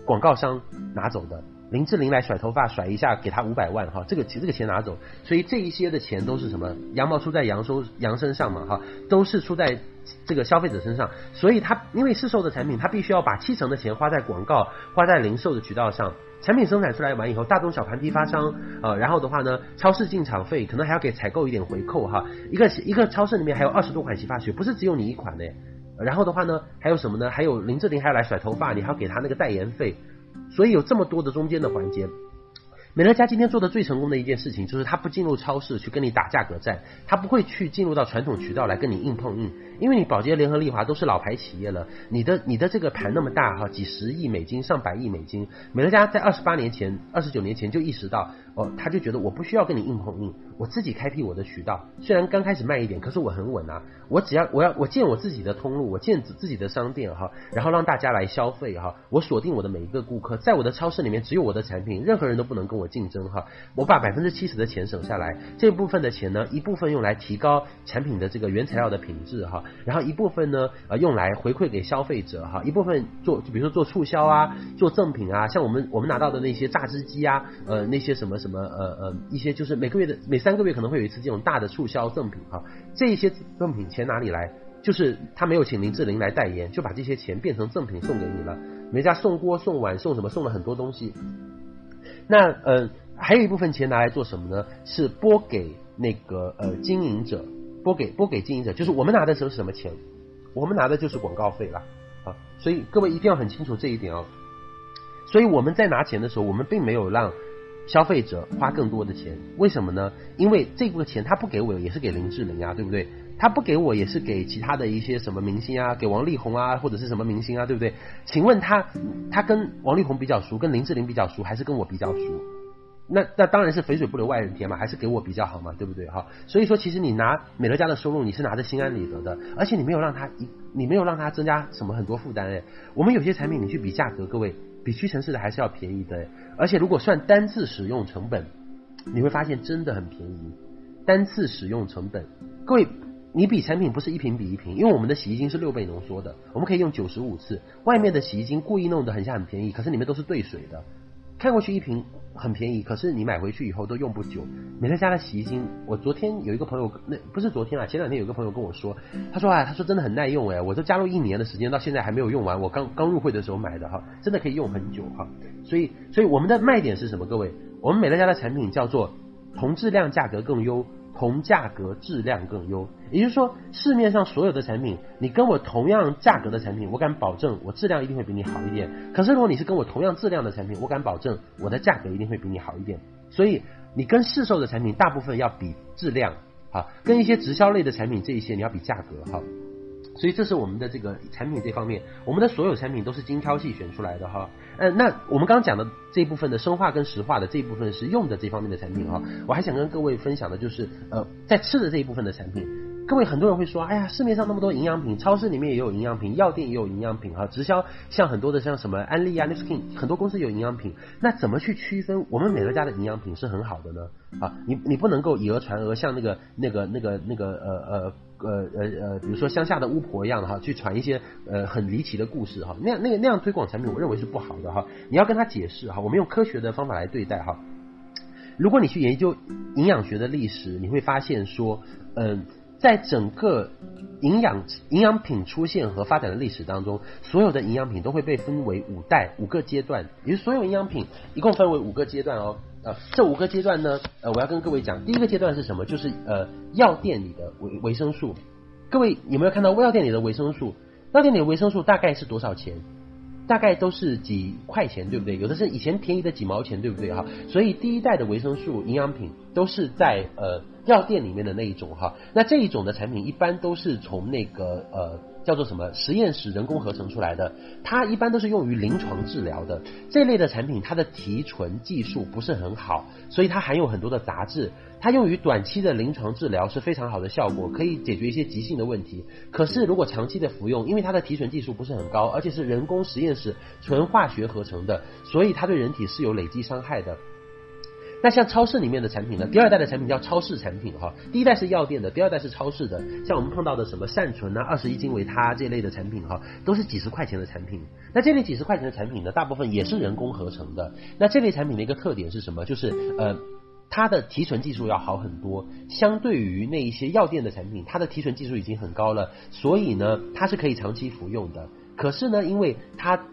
[SPEAKER 1] 广告商拿走的。林志玲来甩头发，甩一下给他五百万哈，这个这个钱拿走，所以这一些的钱都是什么？羊毛出在羊收羊身上嘛哈，都是出在这个消费者身上，所以他因为市售的产品，他必须要把七成的钱花在广告，花在零售的渠道上。产品生产出来完以后，大中小盘批发商呃，然后的话呢，超市进场费可能还要给采购一点回扣哈。一个一个超市里面还有二十多款洗发水，不是只有你一款的。然后的话呢，还有什么呢？还有林志玲还要来甩头发，你还要给他那个代言费。所以有这么多的中间的环节，美乐家今天做的最成功的一件事情，就是他不进入超市去跟你打价格战，他不会去进入到传统渠道来跟你硬碰硬，因为你宝洁联合利华都是老牌企业了，你的你的这个盘那么大哈，几十亿美金、上百亿美金，美乐家在二十八年前、二十九年前就意识到，哦，他就觉得我不需要跟你硬碰硬，我自己开辟我的渠道。虽然刚开始慢一点，可是我很稳啊。我只要我要我建我自己的通路，我建自己的商店哈，然后让大家来消费哈。我锁定我的每一个顾客，在我的超市里面只有我的产品，任何人都不能跟我竞争哈。我把百分之七十的钱省下来，这部分的钱呢，一部分用来提高产品的这个原材料的品质哈，然后一部分呢呃用来回馈给消费者哈，一部分做就比如说做促销啊，做赠品啊，像我们我们拿到的那些榨汁机啊，呃那些什么什么呃呃一些就是每个月的每三个月可能会有一次这种大的促销赠品哈，这一些赠品钱哪里来？就是他没有请林志玲来代言，就把这些钱变成赠品送给你了。每家送锅送碗送什么送了很多东西。那呃还有一部分钱拿来做什么呢？是拨给那个呃经营者，拨给拨给经营者，就是我们拿的时候是什么钱？我们拿的就是广告费了啊。所以各位一定要很清楚这一点哦。所以我们在拿钱的时候，我们并没有让消费者花更多的钱，为什么呢？因为这部分钱他不给我，也是给林志玲啊，对不对？他不给我，也是给其他的一些什么明星啊，给王力宏啊，或者是什么明星啊，对不对？请问他他跟王力宏比较熟，跟林志玲比较熟，还是跟我比较熟？那那当然是肥水不流外人田嘛，还是给我比较好嘛，对不对？哈，所以说其实你拿美乐家的收入，你是拿着心安理得的，而且你没有让他一，你没有让他增加什么很多负担哎。我们有些产品你去比价格，各位比屈臣氏的还是要便宜的，而且如果算单次使用成本，你会发现真的很便宜。单次使用成本，各位。你比产品不是一瓶比一瓶，因为我们的洗衣精是六倍浓缩的，我们可以用九十五次。外面的洗衣精故意弄得很像很便宜，可是里面都是兑水的，看过去一瓶很便宜，可是你买回去以后都用不久。美乐家的洗衣精，我昨天有一个朋友，那不是昨天啊，前两天有个朋友跟我说，他说啊，他说真的很耐用哎，我都加入一年的时间，到现在还没有用完，我刚刚入会的时候买的哈，真的可以用很久哈。所以，所以我们的卖点是什么？各位，我们美乐家的产品叫做同质量价格更优。同价格质量更优，也就是说，市面上所有的产品，你跟我同样价格的产品，我敢保证我质量一定会比你好一点。可是如果你是跟我同样质量的产品，我敢保证我的价格一定会比你好一点。所以你跟市售的产品大部分要比质量，哈，跟一些直销类的产品这一些你要比价格，哈。所以这是我们的这个产品这方面，我们的所有产品都是精挑细选出来的哈。呃，那我们刚刚讲的这一部分的生化跟石化的这一部分是用的这方面的产品哈。我还想跟各位分享的就是，呃，在吃的这一部分的产品。各位很多人会说，哎呀，市面上那么多营养品，超市里面也有营养品，药店也有营养品哈，直销像很多的像什么安利啊、Nu Skin，很多公司有营养品。那怎么去区分我们美乐家的营养品是很好的呢？啊，你你不能够以讹传讹，像那个那个那个那个呃呃。呃呃呃，比如说乡下的巫婆一样的哈，去传一些呃很离奇的故事哈，那样那个那样推广产品，我认为是不好的哈。你要跟他解释哈，我们用科学的方法来对待哈。如果你去研究营养学的历史，你会发现说，嗯、在整个营养营养品出现和发展的历史当中，所有的营养品都会被分为五代五个阶段，也就是所有营养品一共分为五个阶段哦。呃，这五个阶段呢，呃，我要跟各位讲，第一个阶段是什么？就是呃，药店里的维维生素。各位有没有看到药店里的维生素？药店里的维生素大概是多少钱？大概都是几块钱，对不对？有的是以前便宜的几毛钱，对不对哈？所以第一代的维生素营养品都是在呃药店里面的那一种哈。那这一种的产品一般都是从那个呃。叫做什么实验室人工合成出来的？它一般都是用于临床治疗的这类的产品，它的提纯技术不是很好，所以它含有很多的杂质。它用于短期的临床治疗是非常好的效果，可以解决一些急性的问题。可是如果长期的服用，因为它的提纯技术不是很高，而且是人工实验室纯化学合成的，所以它对人体是有累积伤害的。那像超市里面的产品呢？第二代的产品叫超市产品哈，第一代是药店的，第二代是超市的。像我们碰到的什么善存啊、二十一金维他这类的产品哈，都是几十块钱的产品。那这类几十块钱的产品呢，大部分也是人工合成的。那这类产品的一个特点是什么？就是呃，它的提纯技术要好很多，相对于那一些药店的产品，它的提纯技术已经很高了，所以呢，它是可以长期服用的。可是呢，因为它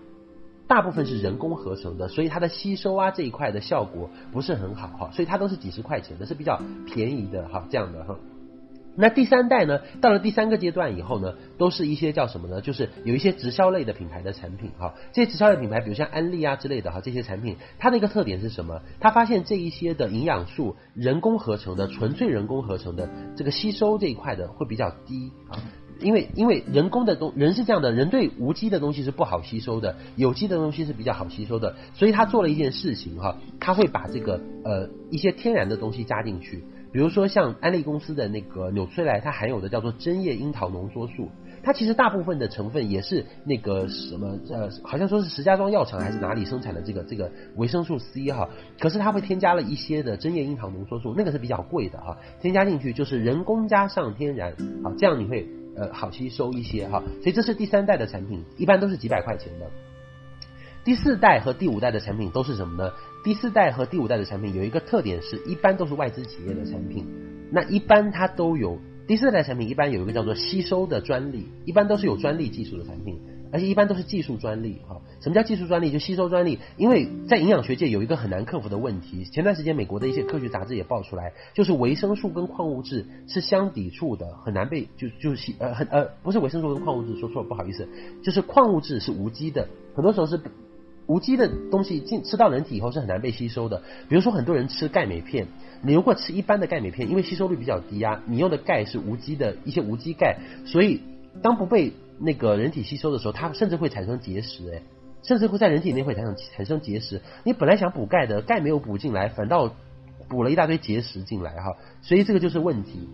[SPEAKER 1] 大部分是人工合成的，所以它的吸收啊这一块的效果不是很好哈，所以它都是几十块钱的，是比较便宜的哈，这样的哈。那第三代呢，到了第三个阶段以后呢，都是一些叫什么呢？就是有一些直销类的品牌的产品哈，这些直销类品牌，比如像安利啊之类的哈，这些产品它的一个特点是什么？它发现这一些的营养素人工合成的，纯粹人工合成的，这个吸收这一块的会比较低啊。因为因为人工的东人是这样的，人对无机的东西是不好吸收的，有机的东西是比较好吸收的，所以他做了一件事情哈，他会把这个呃一些天然的东西加进去，比如说像安利公司的那个纽崔莱，它含有的叫做针叶樱桃浓缩素。它其实大部分的成分也是那个什么呃，好像说是石家庄药厂还是哪里生产的这个这个维生素 C 哈，可是它会添加了一些的针叶樱桃浓缩素，那个是比较贵的哈，添加进去就是人工加上天然，好，这样你会呃好吸收一些哈，所以这是第三代的产品，一般都是几百块钱的。第四代和第五代的产品都是什么呢？第四代和第五代的产品有一个特点是，一般都是外资企业的产品，那一般它都有。第四代产品一般有一个叫做吸收的专利，一般都是有专利技术的产品，而且一般都是技术专利。哈，什么叫技术专利？就吸收专利。因为在营养学界有一个很难克服的问题，前段时间美国的一些科学杂志也爆出来，就是维生素跟矿物质是相抵触的，很难被就就是呃很呃不是维生素跟矿物质，说错了不好意思，就是矿物质是无机的，很多时候是无机的东西进吃到人体以后是很难被吸收的。比如说很多人吃钙镁片。你如果吃一般的钙镁片，因为吸收率比较低啊，你用的钙是无机的一些无机钙，所以当不被那个人体吸收的时候，它甚至会产生结石，哎，甚至会在人体内会产生产生结石。你本来想补钙的，钙没有补进来，反倒补了一大堆结石进来哈，所以这个就是问题。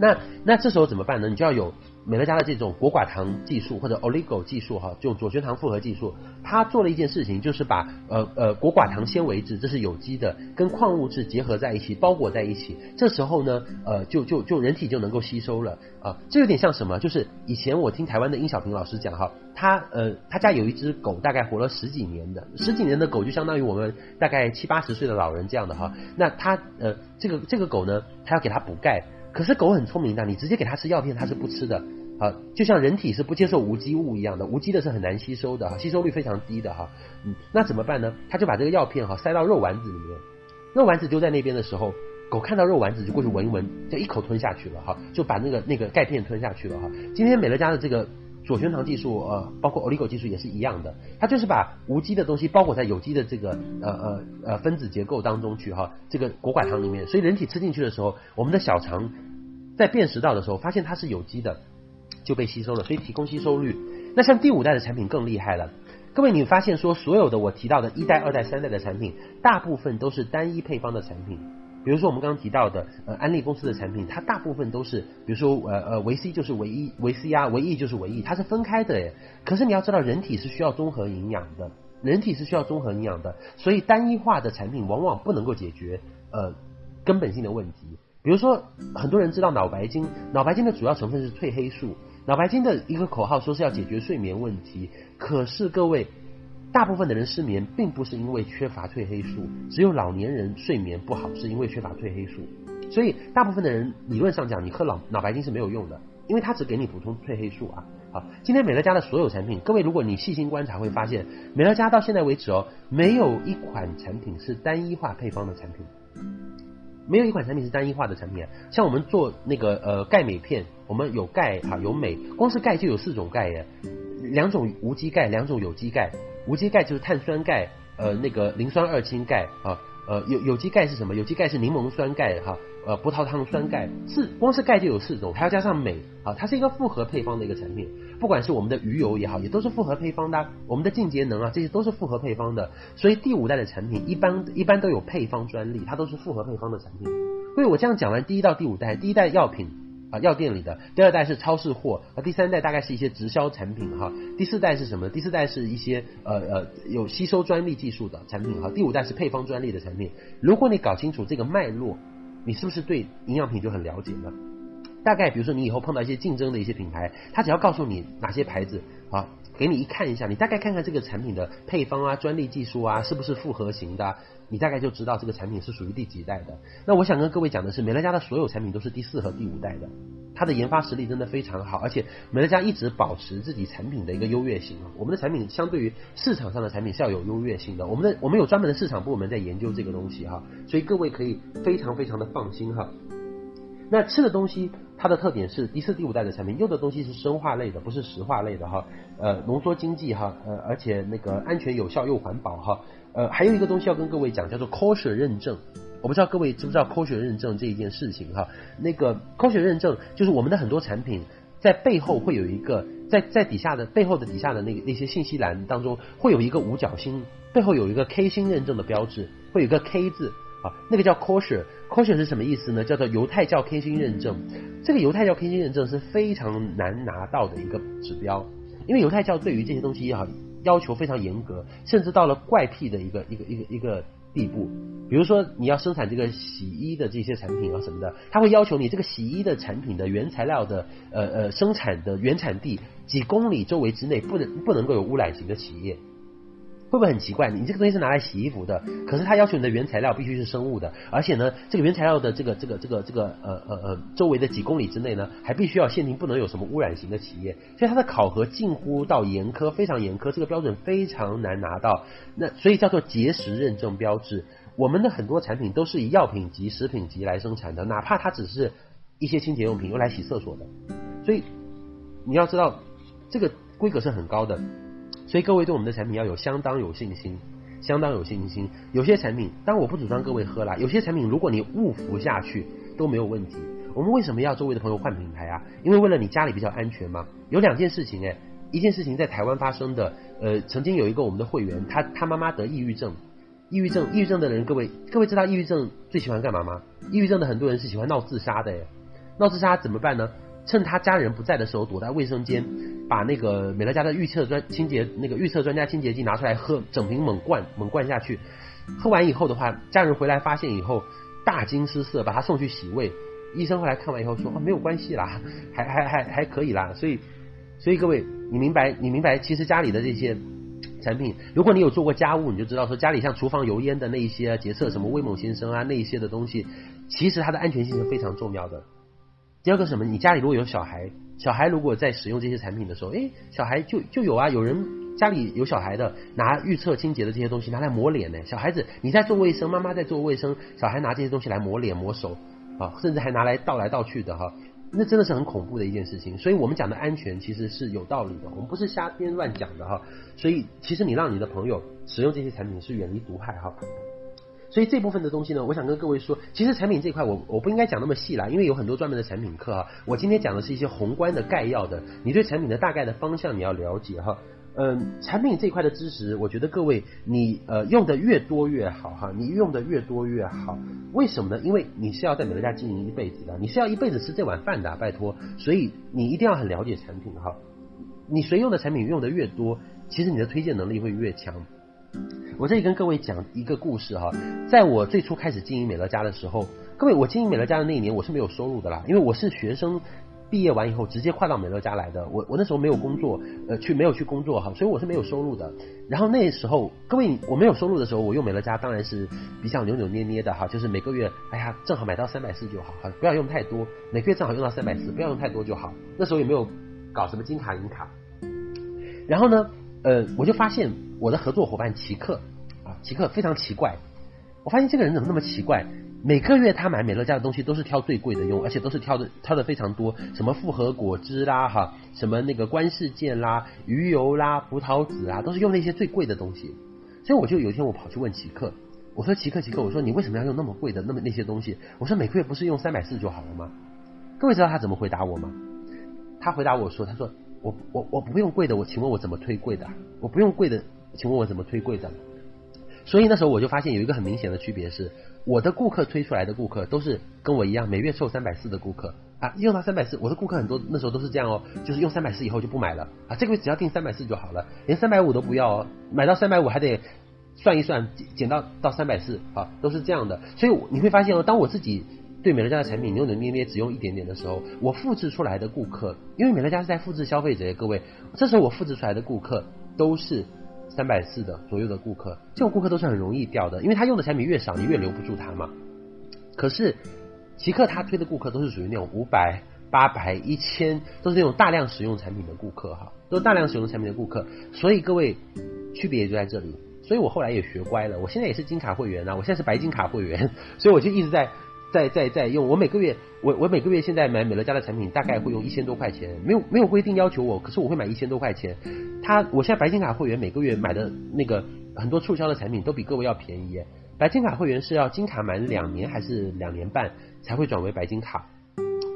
[SPEAKER 1] 那那这时候怎么办呢？你就要有。美乐家的这种果寡糖技术或者 oligo 技术哈，这种左旋糖复合技术，它做了一件事情，就是把呃呃果寡糖纤维质，这是有机的，跟矿物质结合在一起，包裹在一起。这时候呢，呃，就就就人体就能够吸收了啊。这有点像什么？就是以前我听台湾的殷小平老师讲哈，他呃他家有一只狗，大概活了十几年的，十几年的狗就相当于我们大概七八十岁的老人这样的哈。那他呃这个这个狗呢，他要给它补钙，可是狗很聪明的，你直接给它吃药片，它是不吃的。啊，就像人体是不接受无机物一样的，无机的是很难吸收的哈，吸收率非常低的哈。嗯，那怎么办呢？他就把这个药片哈塞到肉丸子里面，肉丸子丢在那边的时候，狗看到肉丸子就过去闻一闻，就一口吞下去了哈，就把那个那个钙片吞下去了哈。今天美乐家的这个左旋糖技术呃，包括 Oligo 技术也是一样的，它就是把无机的东西包裹在有机的这个呃呃呃分子结构当中去哈，这个果寡糖里面，所以人体吃进去的时候，我们的小肠在辨识到的时候，发现它是有机的。就被吸收了，所以提供吸收率。那像第五代的产品更厉害了，各位，你发现说所有的我提到的一代、二代、三代的产品，大部分都是单一配方的产品。比如说我们刚刚提到的呃安利公司的产品，它大部分都是，比如说呃呃维 C 就是维 E，维 C 啊，维 E 就是维 E，它是分开的耶。可是你要知道，人体是需要综合营养的，人体是需要综合营养的，所以单一化的产品往往不能够解决呃根本性的问题。比如说很多人知道脑白金，脑白金的主要成分是褪黑素。脑白金的一个口号说是要解决睡眠问题，可是各位，大部分的人失眠并不是因为缺乏褪黑素，只有老年人睡眠不好是因为缺乏褪黑素。所以大部分的人理论上讲，你喝脑脑白金是没有用的，因为它只给你补充褪黑素啊。好，今天美乐家的所有产品，各位如果你细心观察会发现，美乐家到现在为止哦，没有一款产品是单一化配方的产品。没有一款产品是单一化的产品啊，像我们做那个呃钙镁片，我们有钙哈有镁，光是钙就有四种钙呀，两种无机钙，两种有机钙，无机钙就是碳酸钙，呃那个磷酸二氢钙啊，呃有有机钙是什么？有机钙是柠檬酸钙哈，呃葡萄糖酸钙，是光是钙就有四种，还要加上镁啊，它是一个复合配方的一个产品。不管是我们的鱼油也好，也都是复合配方的。我们的净节能啊，这些都是复合配方的。所以第五代的产品一般一般都有配方专利，它都是复合配方的产品。所以我这样讲完第一到第五代，第一代药品啊药店里的，第二代是超市货，啊第三代大概是一些直销产品哈，第四代是什么？第四代是一些呃呃有吸收专利技术的产品哈，第五代是配方专利的产品。如果你搞清楚这个脉络，你是不是对营养品就很了解呢？大概比如说你以后碰到一些竞争的一些品牌，他只要告诉你哪些牌子啊，给你一看一下，你大概看看这个产品的配方啊、专利技术啊，是不是复合型的，你大概就知道这个产品是属于第几代的。那我想跟各位讲的是，美乐家的所有产品都是第四和第五代的，它的研发实力真的非常好，而且美乐家一直保持自己产品的一个优越性。我们的产品相对于市场上的产品是要有优越性的，我们的我们有专门的市场部门在研究这个东西哈，所以各位可以非常非常的放心哈。那吃的东西，它的特点是第四、第五代的产品，用的东西是生化类的，不是石化类的哈。呃，浓缩经济哈，呃，而且那个安全有效又环保哈。呃，还有一个东西要跟各位讲，叫做 Kosher 认证。我不知道各位知不知道 Kosher 认证这一件事情哈。那个 Kosher 认证就是我们的很多产品，在背后会有一个在在底下的背后的底下的那个那些信息栏当中会有一个五角星，背后有一个 K 星认证的标志，会有一个 K 字啊，那个叫 Kosher，Kosher 是什么意思呢？叫做犹太教 K 星认证。这个犹太教 K 星认证是非常难拿到的一个指标，因为犹太教对于这些东西也好要求非常严格，甚至到了怪癖的一个一个一个一个地步。比如说你要生产这个洗衣的这些产品啊什么的，他会要求你这个洗衣的产品的原材料的呃呃生产的原产地几公里周围之内不能不能够有污染型的企业。会不会很奇怪？你这个东西是拿来洗衣服的，可是它要求你的原材料必须是生物的，而且呢，这个原材料的这个这个这个这个呃呃呃周围的几公里之内呢，还必须要限定不能有什么污染型的企业，所以它的考核近乎到严苛，非常严苛，这个标准非常难拿到。那所以叫做节食认证标志。我们的很多产品都是以药品级、食品级来生产的，哪怕它只是一些清洁用品用来洗厕所的，所以你要知道这个规格是很高的。所以各位对我们的产品要有相当有信心，相当有信心。有些产品，当我不主张各位喝啦。有些产品如果你误服下去都没有问题。我们为什么要周围的朋友换品牌啊？因为为了你家里比较安全嘛。有两件事情哎，一件事情在台湾发生的，呃，曾经有一个我们的会员，他他妈妈得抑郁症，抑郁症，抑郁症的人，各位各位知道抑郁症最喜欢干嘛吗？抑郁症的很多人是喜欢闹自杀的，闹自杀怎么办呢？趁他家人不在的时候，躲在卫生间，把那个美乐家的预测专清洁那个预测专家清洁剂拿出来喝，整瓶猛灌猛灌下去。喝完以后的话，家人回来发现以后大惊失色，把他送去洗胃。医生后来看完以后说：“啊，没有关系啦，还还还还可以啦。”所以，所以各位，你明白？你明白？其实家里的这些产品，如果你有做过家务，你就知道说家里像厨房油烟的那一些洁厕什么威猛先生啊那一些的东西，其实它的安全性是非常重要的。第二个什么？你家里如果有小孩，小孩如果在使用这些产品的时候，诶，小孩就就有啊，有人家里有小孩的，拿预测清洁的这些东西拿来抹脸呢。小孩子你在做卫生，妈妈在做卫生，小孩拿这些东西来抹脸抹手啊，甚至还拿来倒来倒去的哈，那真的是很恐怖的一件事情。所以我们讲的安全其实是有道理的，我们不是瞎编乱讲的哈。所以其实你让你的朋友使用这些产品是远离毒害哈。所以这部分的东西呢，我想跟各位说，其实产品这块我我不应该讲那么细啦，因为有很多专门的产品课啊。我今天讲的是一些宏观的概要的，你对产品的大概的方向你要了解哈。嗯，产品这块的知识，我觉得各位你呃用的越多越好哈，你用的越多越好。为什么呢？因为你是要在美乐家经营一辈子的，你是要一辈子吃这碗饭的，拜托。所以你一定要很了解产品哈。你谁用的产品用的越多，其实你的推荐能力会越强。我这里跟各位讲一个故事哈，在我最初开始经营美乐家的时候，各位我经营美乐家的那一年我是没有收入的啦，因为我是学生，毕业完以后直接跨到美乐家来的，我我那时候没有工作，呃，去没有去工作哈，所以我是没有收入的。然后那时候各位我没有收入的时候，我用美乐家当然是比较扭扭捏捏的哈，就是每个月哎呀正好买到三百四就好哈，不要用太多，每个月正好用到三百四，不要用太多就好。那时候也没有搞什么金卡银卡，然后呢，呃，我就发现。我的合作伙伴奇克啊，奇克非常奇怪。我发现这个人怎么那么奇怪？每个月他买美乐家的东西都是挑最贵的用，而且都是挑的挑的非常多，什么复合果汁啦，哈，什么那个观世界啦、鱼油啦、葡萄籽啊，都是用那些最贵的东西。所以我就有一天我跑去问奇克，我说奇克奇克，我说你为什么要用那么贵的那么那些东西？我说每个月不是用三百四就好了吗？各位知道他怎么回答我吗？他回答我说，他说我我我不用贵的，我请问我怎么推贵的？我不用贵的。请问我怎么推贵的？所以那时候我就发现有一个很明显的区别是，我的顾客推出来的顾客都是跟我一样每月凑三百四的顾客啊，用到三百四，我的顾客很多那时候都是这样哦，就是用三百四以后就不买了啊，这个月只要订三百四就好了，连三百五都不要哦，买到三百五还得算一算减到到三百四啊，都是这样的。所以你会发现哦，当我自己对美乐家的产品扭扭捏捏只用一点点的时候，我复制出来的顾客，因为美乐家是在复制消费者，各位，这时候我复制出来的顾客都是。三百四的左右的顾客，这种顾客都是很容易掉的，因为他用的产品越少，你越留不住他嘛。可是奇克他推的顾客都是属于那种五百、八百、一千，都是那种大量使用产品的顾客哈，都是大量使用产品的顾客。所以各位区别也就在这里。所以我后来也学乖了，我现在也是金卡会员啊，我现在是白金卡会员，所以我就一直在。在在在用，我每个月我我每个月现在买美乐家的产品大概会用一千多块钱，没有没有规定要求我，可是我会买一千多块钱。他我现在白金卡会员每个月买的那个很多促销的产品都比各位要便宜。白金卡会员是要金卡满两年还是两年半才会转为白金卡？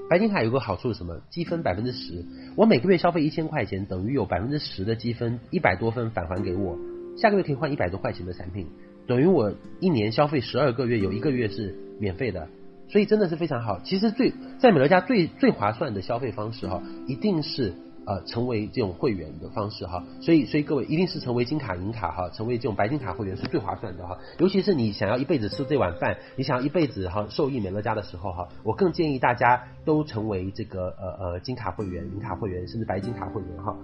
[SPEAKER 1] 白金卡有个好处是什么？积分百分之十，我每个月消费一千块钱，等于有百分之十的积分，一百多分返还给我，下个月可以换一百多块钱的产品，等于我一年消费十二个月，有一个月是免费的，所以真的是非常好。其实最在美乐家最最划算的消费方式哈，一定是。呃，成为这种会员的方式哈，所以所以各位一定是成为金卡银卡哈，成为这种白金卡会员是最划算的哈。尤其是你想要一辈子吃这碗饭，你想要一辈子哈受益美乐家的时候哈，我更建议大家都成为这个呃呃金卡会员、银卡会员，甚至白金卡会员哈。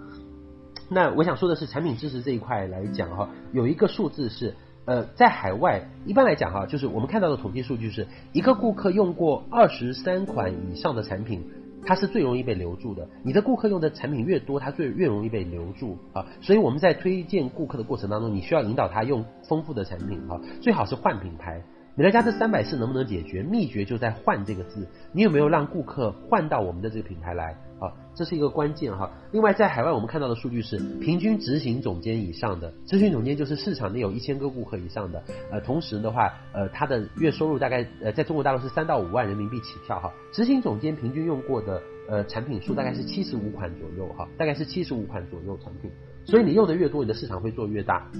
[SPEAKER 1] 那我想说的是，产品支持这一块来讲哈，有一个数字是呃，在海外一般来讲哈，就是我们看到的统计数据是一个顾客用过二十三款以上的产品。它是最容易被留住的。你的顾客用的产品越多，它最越容易被留住啊。所以我们在推荐顾客的过程当中，你需要引导他用丰富的产品啊，最好是换品牌。美乐家这三百四能不能解决？秘诀就在“换”这个字。你有没有让顾客换到我们的这个品牌来？啊，这是一个关键哈。另外，在海外我们看到的数据是，平均执行总监以上的，执行总监就是市场内有一千个顾客以上的，呃，同时的话，呃，他的月收入大概呃，在中国大陆是三到五万人民币起跳哈。执行总监平均用过的呃产品数大概是七十五款左右哈，大概是七十五款左右产品。所以你用的越多，你的市场会做越大。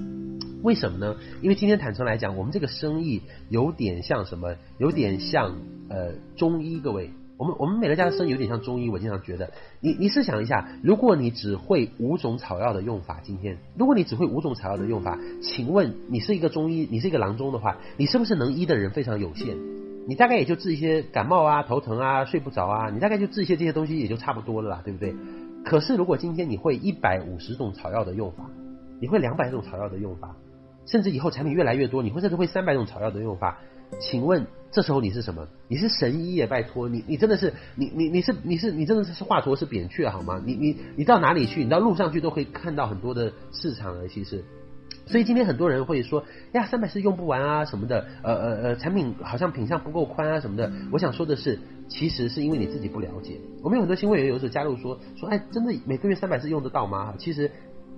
[SPEAKER 1] 为什么呢？因为今天坦诚来讲，我们这个生意有点像什么？有点像呃中医。各位，我们我们美乐家的生意有点像中医。我经常觉得，你你试想一下，如果你只会五种草药的用法，今天如果你只会五种草药的用法，请问你是一个中医，你是一个郎中的话，你是不是能医的人非常有限？你大概也就治一些感冒啊、头疼啊、睡不着啊，你大概就治一些这些东西也就差不多了啦，对不对？可是如果今天你会一百五十种草药的用法，你会两百种草药的用法。甚至以后产品越来越多，你会甚至会三百种草药的用法。请问这时候你是什么？你是神医也拜托你，你真的是你你你是你是你真的是华佗是扁鹊好吗？你你你到哪里去？你到路上去都可以看到很多的市场了。其实，所以今天很多人会说呀，三百四用不完啊什么的，呃呃呃，产品好像品相不够宽啊什么的。我想说的是，其实是因为你自己不了解。我们有很多新会员有时候加入说说，哎，真的每个月三百四用得到吗？其实。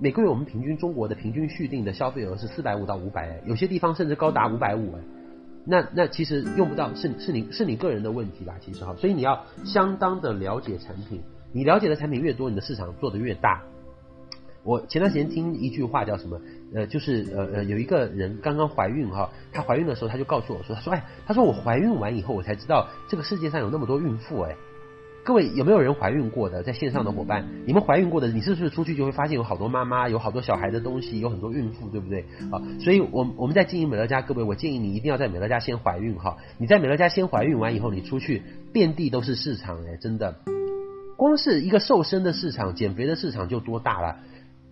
[SPEAKER 1] 每个月我们平均中国的平均续订的消费额是四百五到五百，有些地方甚至高达五百五哎，那那其实用不到是是你是你个人的问题吧，其实哈，所以你要相当的了解产品，你了解的产品越多，你的市场做得越大。我前段时间听一句话叫什么？呃，就是呃呃，有一个人刚刚怀孕哈，她怀孕的时候她就告诉我说，她说哎，她说我怀孕完以后我才知道这个世界上有那么多孕妇哎。各位有没有人怀孕过的？在线上的伙伴，你们怀孕过的，你是不是出去就会发现有好多妈妈，有好多小孩的东西，有很多孕妇，对不对？啊，所以我我们在经营美乐家，各位，我建议你一定要在美乐家先怀孕哈。你在美乐家先怀孕完以后，你出去遍地都是市场哎，真的，光是一个瘦身的市场、减肥的市场就多大了，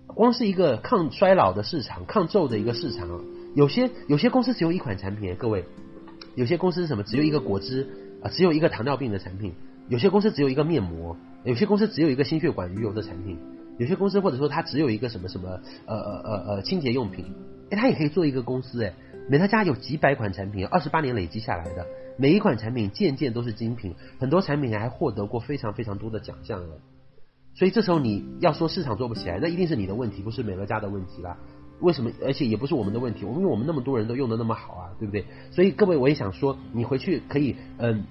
[SPEAKER 1] 光是一个抗衰老的市场、抗皱的一个市场，有些有些公司只有一款产品，各位，有些公司是什么？只有一个果汁啊，只有一个糖尿病的产品。有些公司只有一个面膜，有些公司只有一个心血管鱼油的产品，有些公司或者说它只有一个什么什么呃呃呃呃清洁用品，哎，它也可以做一个公司哎。美乐家有几百款产品，二十八年累积下来的，每一款产品件件都是精品，很多产品还获得过非常非常多的奖项了。所以这时候你要说市场做不起来，那一定是你的问题，不是美乐家的问题啦。为什么？而且也不是我们的问题，我们因为我们那么多人都用的那么好啊，对不对？所以各位，我也想说，你回去可以嗯。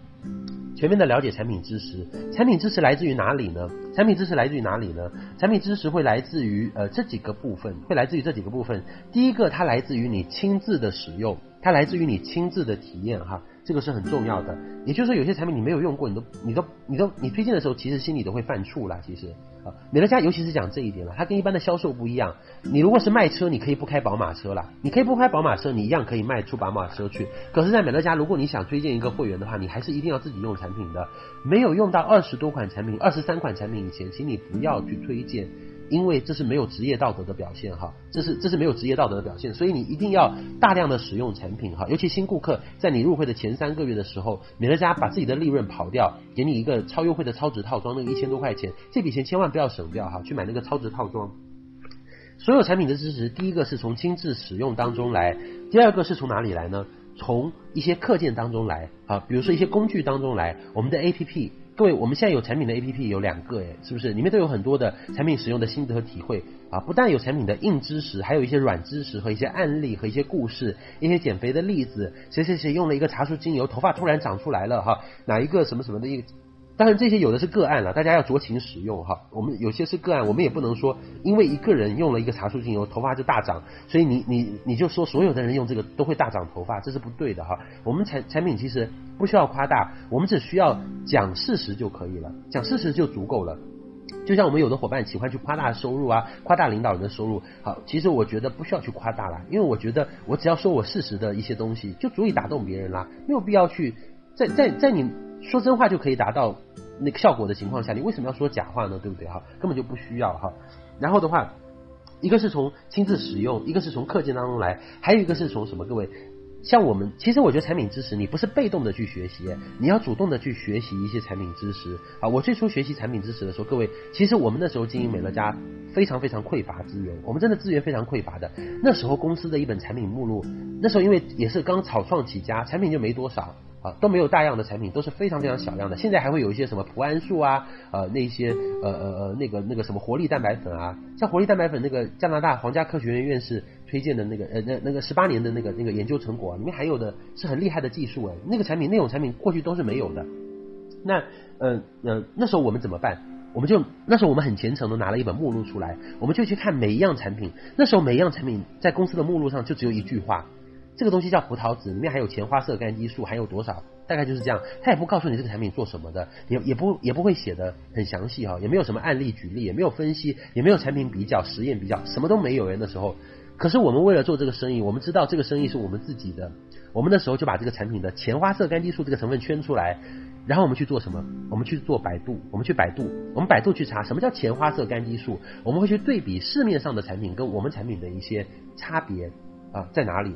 [SPEAKER 1] 全面的了解产品知识，产品知识来自于哪里呢？产品知识来自于哪里呢？产品知识会来自于呃这几个部分，会来自于这几个部分。第一个，它来自于你亲自的使用，它来自于你亲自的体验哈，这个是很重要的。也就是说，有些产品你没有用过，你都你都你都你推荐的时候，其实心里都会犯怵啦，其实啊。美乐家尤其是讲这一点了，它跟一般的销售不一样。你如果是卖车，你可以不开宝马车啦，你可以不开宝马车，你一样可以卖出宝马车去。可是，在美乐家，如果你想推荐一个会员的话，你还是一定要自己用产品的。没有用到二十多款产品、二十三款产品以前，请你不要去推荐。因为这是没有职业道德的表现哈，这是这是没有职业道德的表现，所以你一定要大量的使用产品哈，尤其新顾客在你入会的前三个月的时候，美乐家把自己的利润跑掉，给你一个超优惠的超值套装，那个一千多块钱，这笔钱千万不要省掉哈，去买那个超值套装。所有产品的支持，第一个是从亲自使用当中来，第二个是从哪里来呢？从一些课件当中来啊，比如说一些工具当中来，我们的 APP。各位，我们现在有产品的 APP 有两个，诶，是不是？里面都有很多的产品使用的心得和体会啊！不但有产品的硬知识，还有一些软知识和一些案例和一些故事，一些减肥的例子。谁谁谁用了一个茶树精油，头发突然长出来了哈？哪一个什么什么的一个当然这些有的是个案了，大家要酌情使用哈。我们有些是个案，我们也不能说因为一个人用了一个茶树精油头发就大长，所以你你你就说所有的人用这个都会大长头发，这是不对的哈。我们产产品其实不需要夸大，我们只需要讲事实就可以了，讲事实就足够了。就像我们有的伙伴喜欢去夸大收入啊，夸大领导人的收入。好，其实我觉得不需要去夸大了，因为我觉得我只要说我事实的一些东西，就足以打动别人啦，没有必要去在在在你说真话就可以达到那个效果的情况下，你为什么要说假话呢？对不对？哈，根本就不需要哈。然后的话，一个是从亲自使用，一个是从课件当中来，还有一个是从什么？各位。像我们，其实我觉得产品知识，你不是被动的去学习，你要主动的去学习一些产品知识啊。我最初学习产品知识的时候，各位，其实我们那时候经营美乐家非常非常匮乏资源，我们真的资源非常匮乏的。那时候公司的一本产品目录，那时候因为也是刚草创起家，产品就没多少。啊，都没有大样的产品，都是非常非常小样的。现在还会有一些什么葡安素啊，呃，那些呃呃呃那个那个什么活力蛋白粉啊，像活力蛋白粉那个加拿大皇家科学院院士推荐的那个呃那那个十八年的那个那个研究成果，里面含有的是很厉害的技术诶，那个产品那种产品过去都是没有的。那呃呃那时候我们怎么办？我们就那时候我们很虔诚的拿了一本目录出来，我们就去看每一样产品。那时候每一样产品在公司的目录上就只有一句话。这个东西叫葡萄籽，里面含有前花色柑激素，含有多少？大概就是这样。他也不告诉你这个产品做什么的，也也不也不会写的很详细哈，也没有什么案例举例，也没有分析，也没有产品比较、实验比较，什么都没有人的时候。可是我们为了做这个生意，我们知道这个生意是我们自己的，我们那时候就把这个产品的前花色柑激素这个成分圈出来，然后我们去做什么？我们去做百度，我们去百度，我们百度去查什么叫前花色柑激素，我们会去对比市面上的产品跟我们产品的一些差别啊在哪里？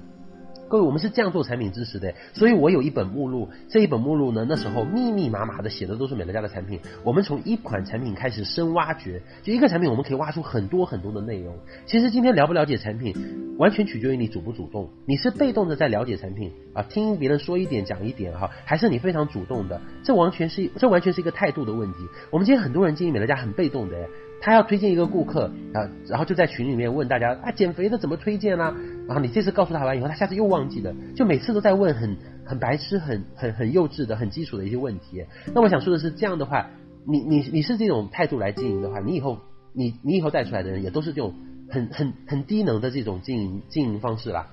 [SPEAKER 1] 各位，我们是这样做产品知识的，所以我有一本目录，这一本目录呢，那时候密密麻麻的写的都是美乐家的产品。我们从一款产品开始深挖掘，就一个产品，我们可以挖出很多很多的内容。其实今天了不了解产品，完全取决于你主不主动。你是被动的在了解产品啊，听别人说一点讲一点哈，还是你非常主动的？这完全是这完全是一个态度的问题。我们今天很多人经营美乐家很被动的，他要推荐一个顾客啊，然后就在群里面问大家啊，减肥的怎么推荐呢？然后你这次告诉他完以后，他下次又忘记了，就每次都在问很很白痴、很很很幼稚的、很基础的一些问题。那我想说的是，这样的话，你你你是这种态度来经营的话，你以后你你以后带出来的人也都是这种很很很低能的这种经营经营方式啦。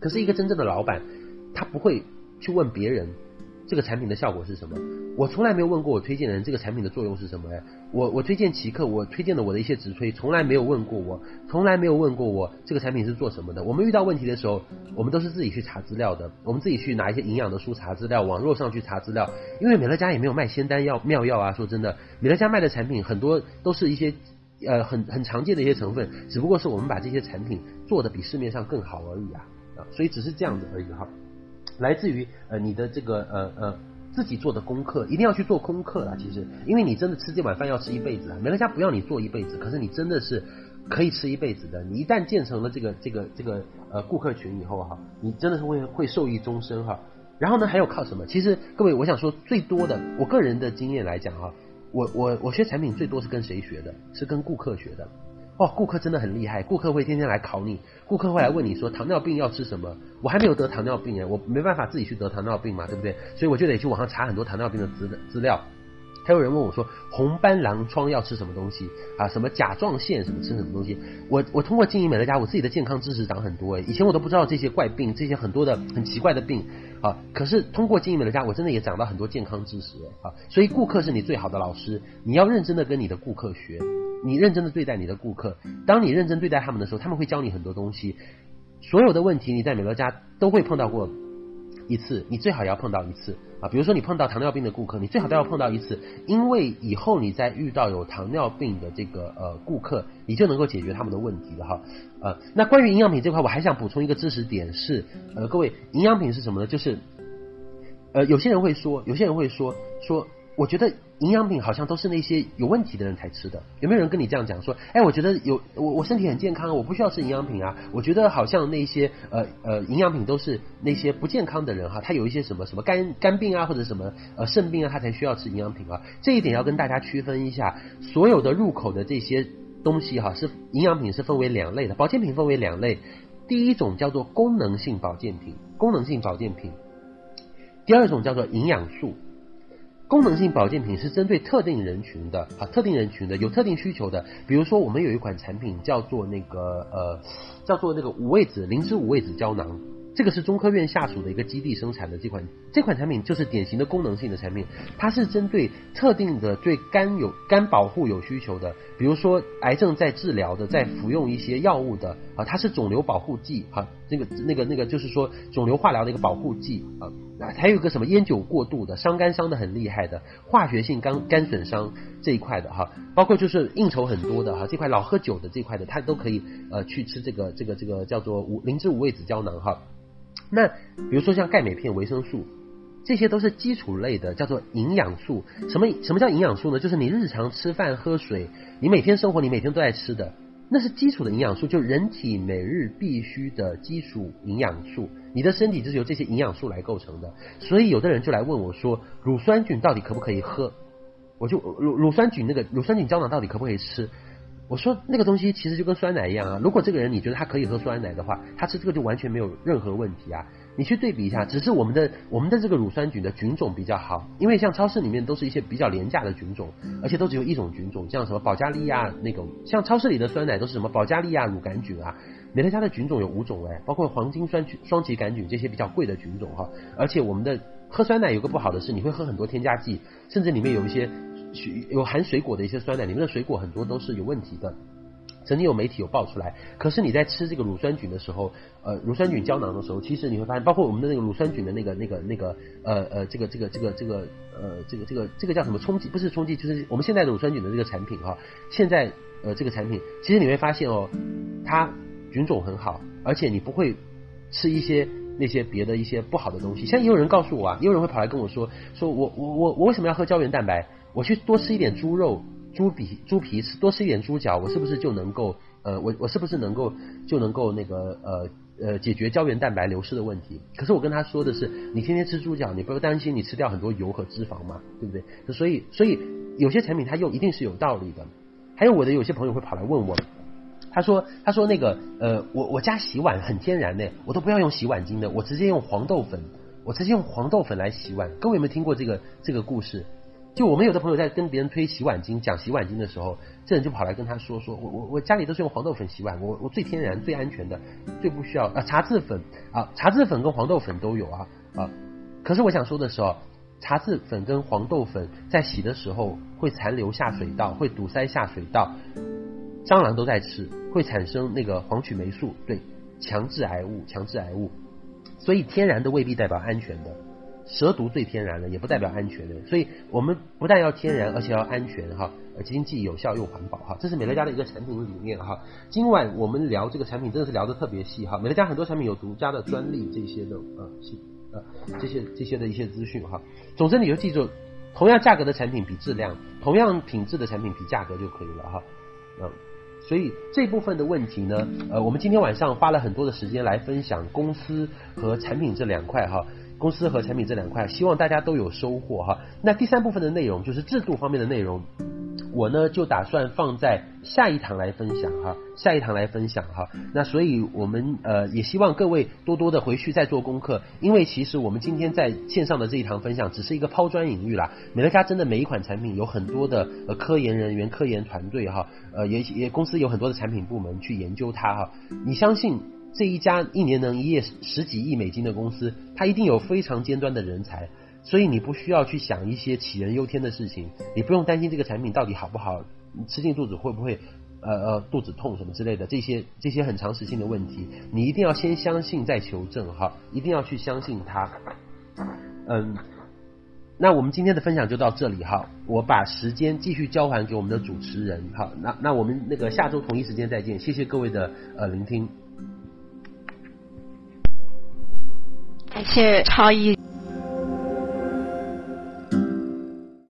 [SPEAKER 1] 可是一个真正的老板，他不会去问别人。这个产品的效果是什么？我从来没有问过我推荐的人这个产品的作用是什么呀？我我推荐奇客，我推荐的我的一些直吹，从来没有问过我，从来没有问过我这个产品是做什么的。我们遇到问题的时候，我们都是自己去查资料的，我们自己去拿一些营养的书查资料，网络上去查资料。因为美乐家也没有卖仙丹药妙药啊，说真的，美乐家卖的产品很多都是一些呃很很常见的一些成分，只不过是我们把这些产品做的比市面上更好而已啊啊，所以只是这样子而已哈。来自于呃你的这个呃呃自己做的功课，一定要去做功课啦。其实，因为你真的吃这碗饭要吃一辈子啊。美乐家不要你做一辈子，可是你真的是可以吃一辈子的。你一旦建成了这个这个这个呃顾客群以后哈，你真的是会会受益终身哈。然后呢，还有靠什么？其实各位，我想说最多的，我个人的经验来讲哈，我我我学产品最多是跟谁学的？是跟顾客学的。哦，顾客真的很厉害，顾客会天天来考你，顾客会来问你说糖尿病要吃什么？我还没有得糖尿病哎，我没办法自己去得糖尿病嘛，对不对？所以我就得去网上查很多糖尿病的资资料。还有人问我说红斑狼疮要吃什么东西啊？什么甲状腺什么吃什么东西？我我通过经营美乐家，我自己的健康知识长很多哎，以前我都不知道这些怪病，这些很多的很奇怪的病啊。可是通过经营美乐家，我真的也长到很多健康知识啊。所以顾客是你最好的老师，你要认真的跟你的顾客学。你认真的对待你的顾客，当你认真对待他们的时候，他们会教你很多东西。所有的问题你在美乐家都会碰到过一次，你最好要碰到一次啊。比如说你碰到糖尿病的顾客，你最好都要碰到一次，因为以后你再遇到有糖尿病的这个呃顾客，你就能够解决他们的问题了哈。呃，那关于营养品这块，我还想补充一个知识点是，呃，各位营养品是什么呢？就是呃，有些人会说，有些人会说说。我觉得营养品好像都是那些有问题的人才吃的，有没有人跟你这样讲说？哎，我觉得有我我身体很健康，我不需要吃营养品啊。我觉得好像那些呃呃营养品都是那些不健康的人哈，他有一些什么什么肝肝病啊或者什么呃肾病啊，他才需要吃营养品啊。这一点要跟大家区分一下，所有的入口的这些东西哈，是营养品是分为两类的，保健品分为两类，第一种叫做功能性保健品，功能性保健品，第二种叫做营养素。功能性保健品是针对特定人群的啊，特定人群的有特定需求的。比如说，我们有一款产品叫做那个呃，叫做那个五味子灵芝五味子胶囊。这个是中科院下属的一个基地生产的这款这款产品，就是典型的功能性的产品，它是针对特定的对肝有肝保护有需求的，比如说癌症在治疗的，在服用一些药物的啊，它是肿瘤保护剂啊，那个那个那个就是说肿瘤化疗的一个保护剂啊，还有一个什么烟酒过度的伤肝伤的很厉害的化学性肝肝损伤这一块的哈，包括就是应酬很多的哈，这块老喝酒的这块的，他都可以呃去吃这个这个这个叫做五灵芝五味子胶囊哈。那比如说像钙镁片、维生素，这些都是基础类的，叫做营养素。什么什么叫营养素呢？就是你日常吃饭喝水，你每天生活你每天都在吃的，那是基础的营养素，就人体每日必须的基础营养素。你的身体就是由这些营养素来构成的。所以有的人就来问我说，乳酸菌到底可不可以喝？我就乳乳酸菌那个乳酸菌胶囊到底可不可以吃？我说那个东西其实就跟酸奶一样啊，如果这个人你觉得他可以喝酸奶的话，他吃这个就完全没有任何问题啊。你去对比一下，只是我们的我们的这个乳酸菌的菌种比较好，因为像超市里面都是一些比较廉价的菌种，而且都只有一种菌种，像什么保加利亚那种，像超市里的酸奶都是什么保加利亚乳杆菌啊，美乐家的菌种有五种哎，包括黄金酸菌双歧杆菌这些比较贵的菌种哈，而且我们的喝酸奶有个不好的是，你会喝很多添加剂，甚至里面有一些。有含水果的一些酸奶，里面的水果很多都是有问题的。曾经有媒体有爆出来，可是你在吃这个乳酸菌的时候，呃，乳酸菌胶囊的时候，其实你会发现，包括我们的那个乳酸菌的那个、那个、那个，呃呃，这个、这个、这个、这个，呃，这个、这个、这个叫什么冲剂？不是冲剂，就是我们现在的乳酸菌的这个产品哈。现在呃，这个产品，其实你会发现哦，它菌种很好，而且你不会吃一些。那些别的一些不好的东西，像也有人告诉我啊，也有人会跑来跟我说，说我我我我为什么要喝胶原蛋白？我去多吃一点猪肉、猪皮、猪皮吃，多吃一点猪脚，我是不是就能够呃，我我是不是能够就能够那个呃呃解决胶原蛋白流失的问题？可是我跟他说的是，你天天吃猪脚，你不要担心你吃掉很多油和脂肪嘛，对不对？所以所以有些产品它用一定是有道理的。还有我的有些朋友会跑来问我。他说：“他说那个呃，我我家洗碗很天然的，我都不要用洗碗精的，我直接用黄豆粉，我直接用黄豆粉来洗碗。各位有没有听过这个这个故事？就我们有的朋友在跟别人推洗碗巾，讲洗碗巾的时候，这人就跑来跟他说：说我我我家里都是用黄豆粉洗碗，我我最天然、最安全的，最不需要啊茶渍粉啊，茶渍粉跟黄豆粉都有啊啊。可是我想说的时候，茶渍粉跟黄豆粉在洗的时候会残留下水道，会堵塞下水道。”蟑螂都在吃，会产生那个黄曲霉素，对，强致癌物，强致癌物。所以天然的未必代表安全的，蛇毒最天然的，也不代表安全的。所以我们不但要天然，而且要安全哈，经济有效又环保哈，这是美乐家的一个产品理念哈。今晚我们聊这个产品，真的是聊得特别细哈。美乐家很多产品有独家的专利，这些的啊，是啊，这些这些的一些资讯哈。总之你就记住，同样价格的产品比质量，同样品质的产品比价格就可以了哈，嗯。所以这部分的问题呢，呃，我们今天晚上花了很多的时间来分享公司和产品这两块哈，公司和产品这两块，希望大家都有收获哈。那第三部分的内容就是制度方面的内容。我呢就打算放在下一堂来分享哈，下一堂来分享哈。那所以我们呃也希望各位多多的回去再做功课，因为其实我们今天在线上的这一堂分享只是一个抛砖引玉啦。美乐家真的每一款产品有很多的呃科研人员、科研团队哈，呃也也公司有很多的产品部门去研究它哈。你相信这一家一年能营业十几亿美金的公司，它一定有非常尖端的人才。所以你不需要去想一些杞人忧天的事情，你不用担心这个产品到底好不好，吃进肚子会不会呃呃肚子痛什么之类的这些这些很常识性的问题，你一定要先相信再求证哈，一定要去相信它。嗯，那我们今天的分享就到这里哈，我把时间继续交还给我们的主持人哈，那那我们那个下周同一时间再见，谢谢各位的呃聆听，
[SPEAKER 2] 感谢超毅。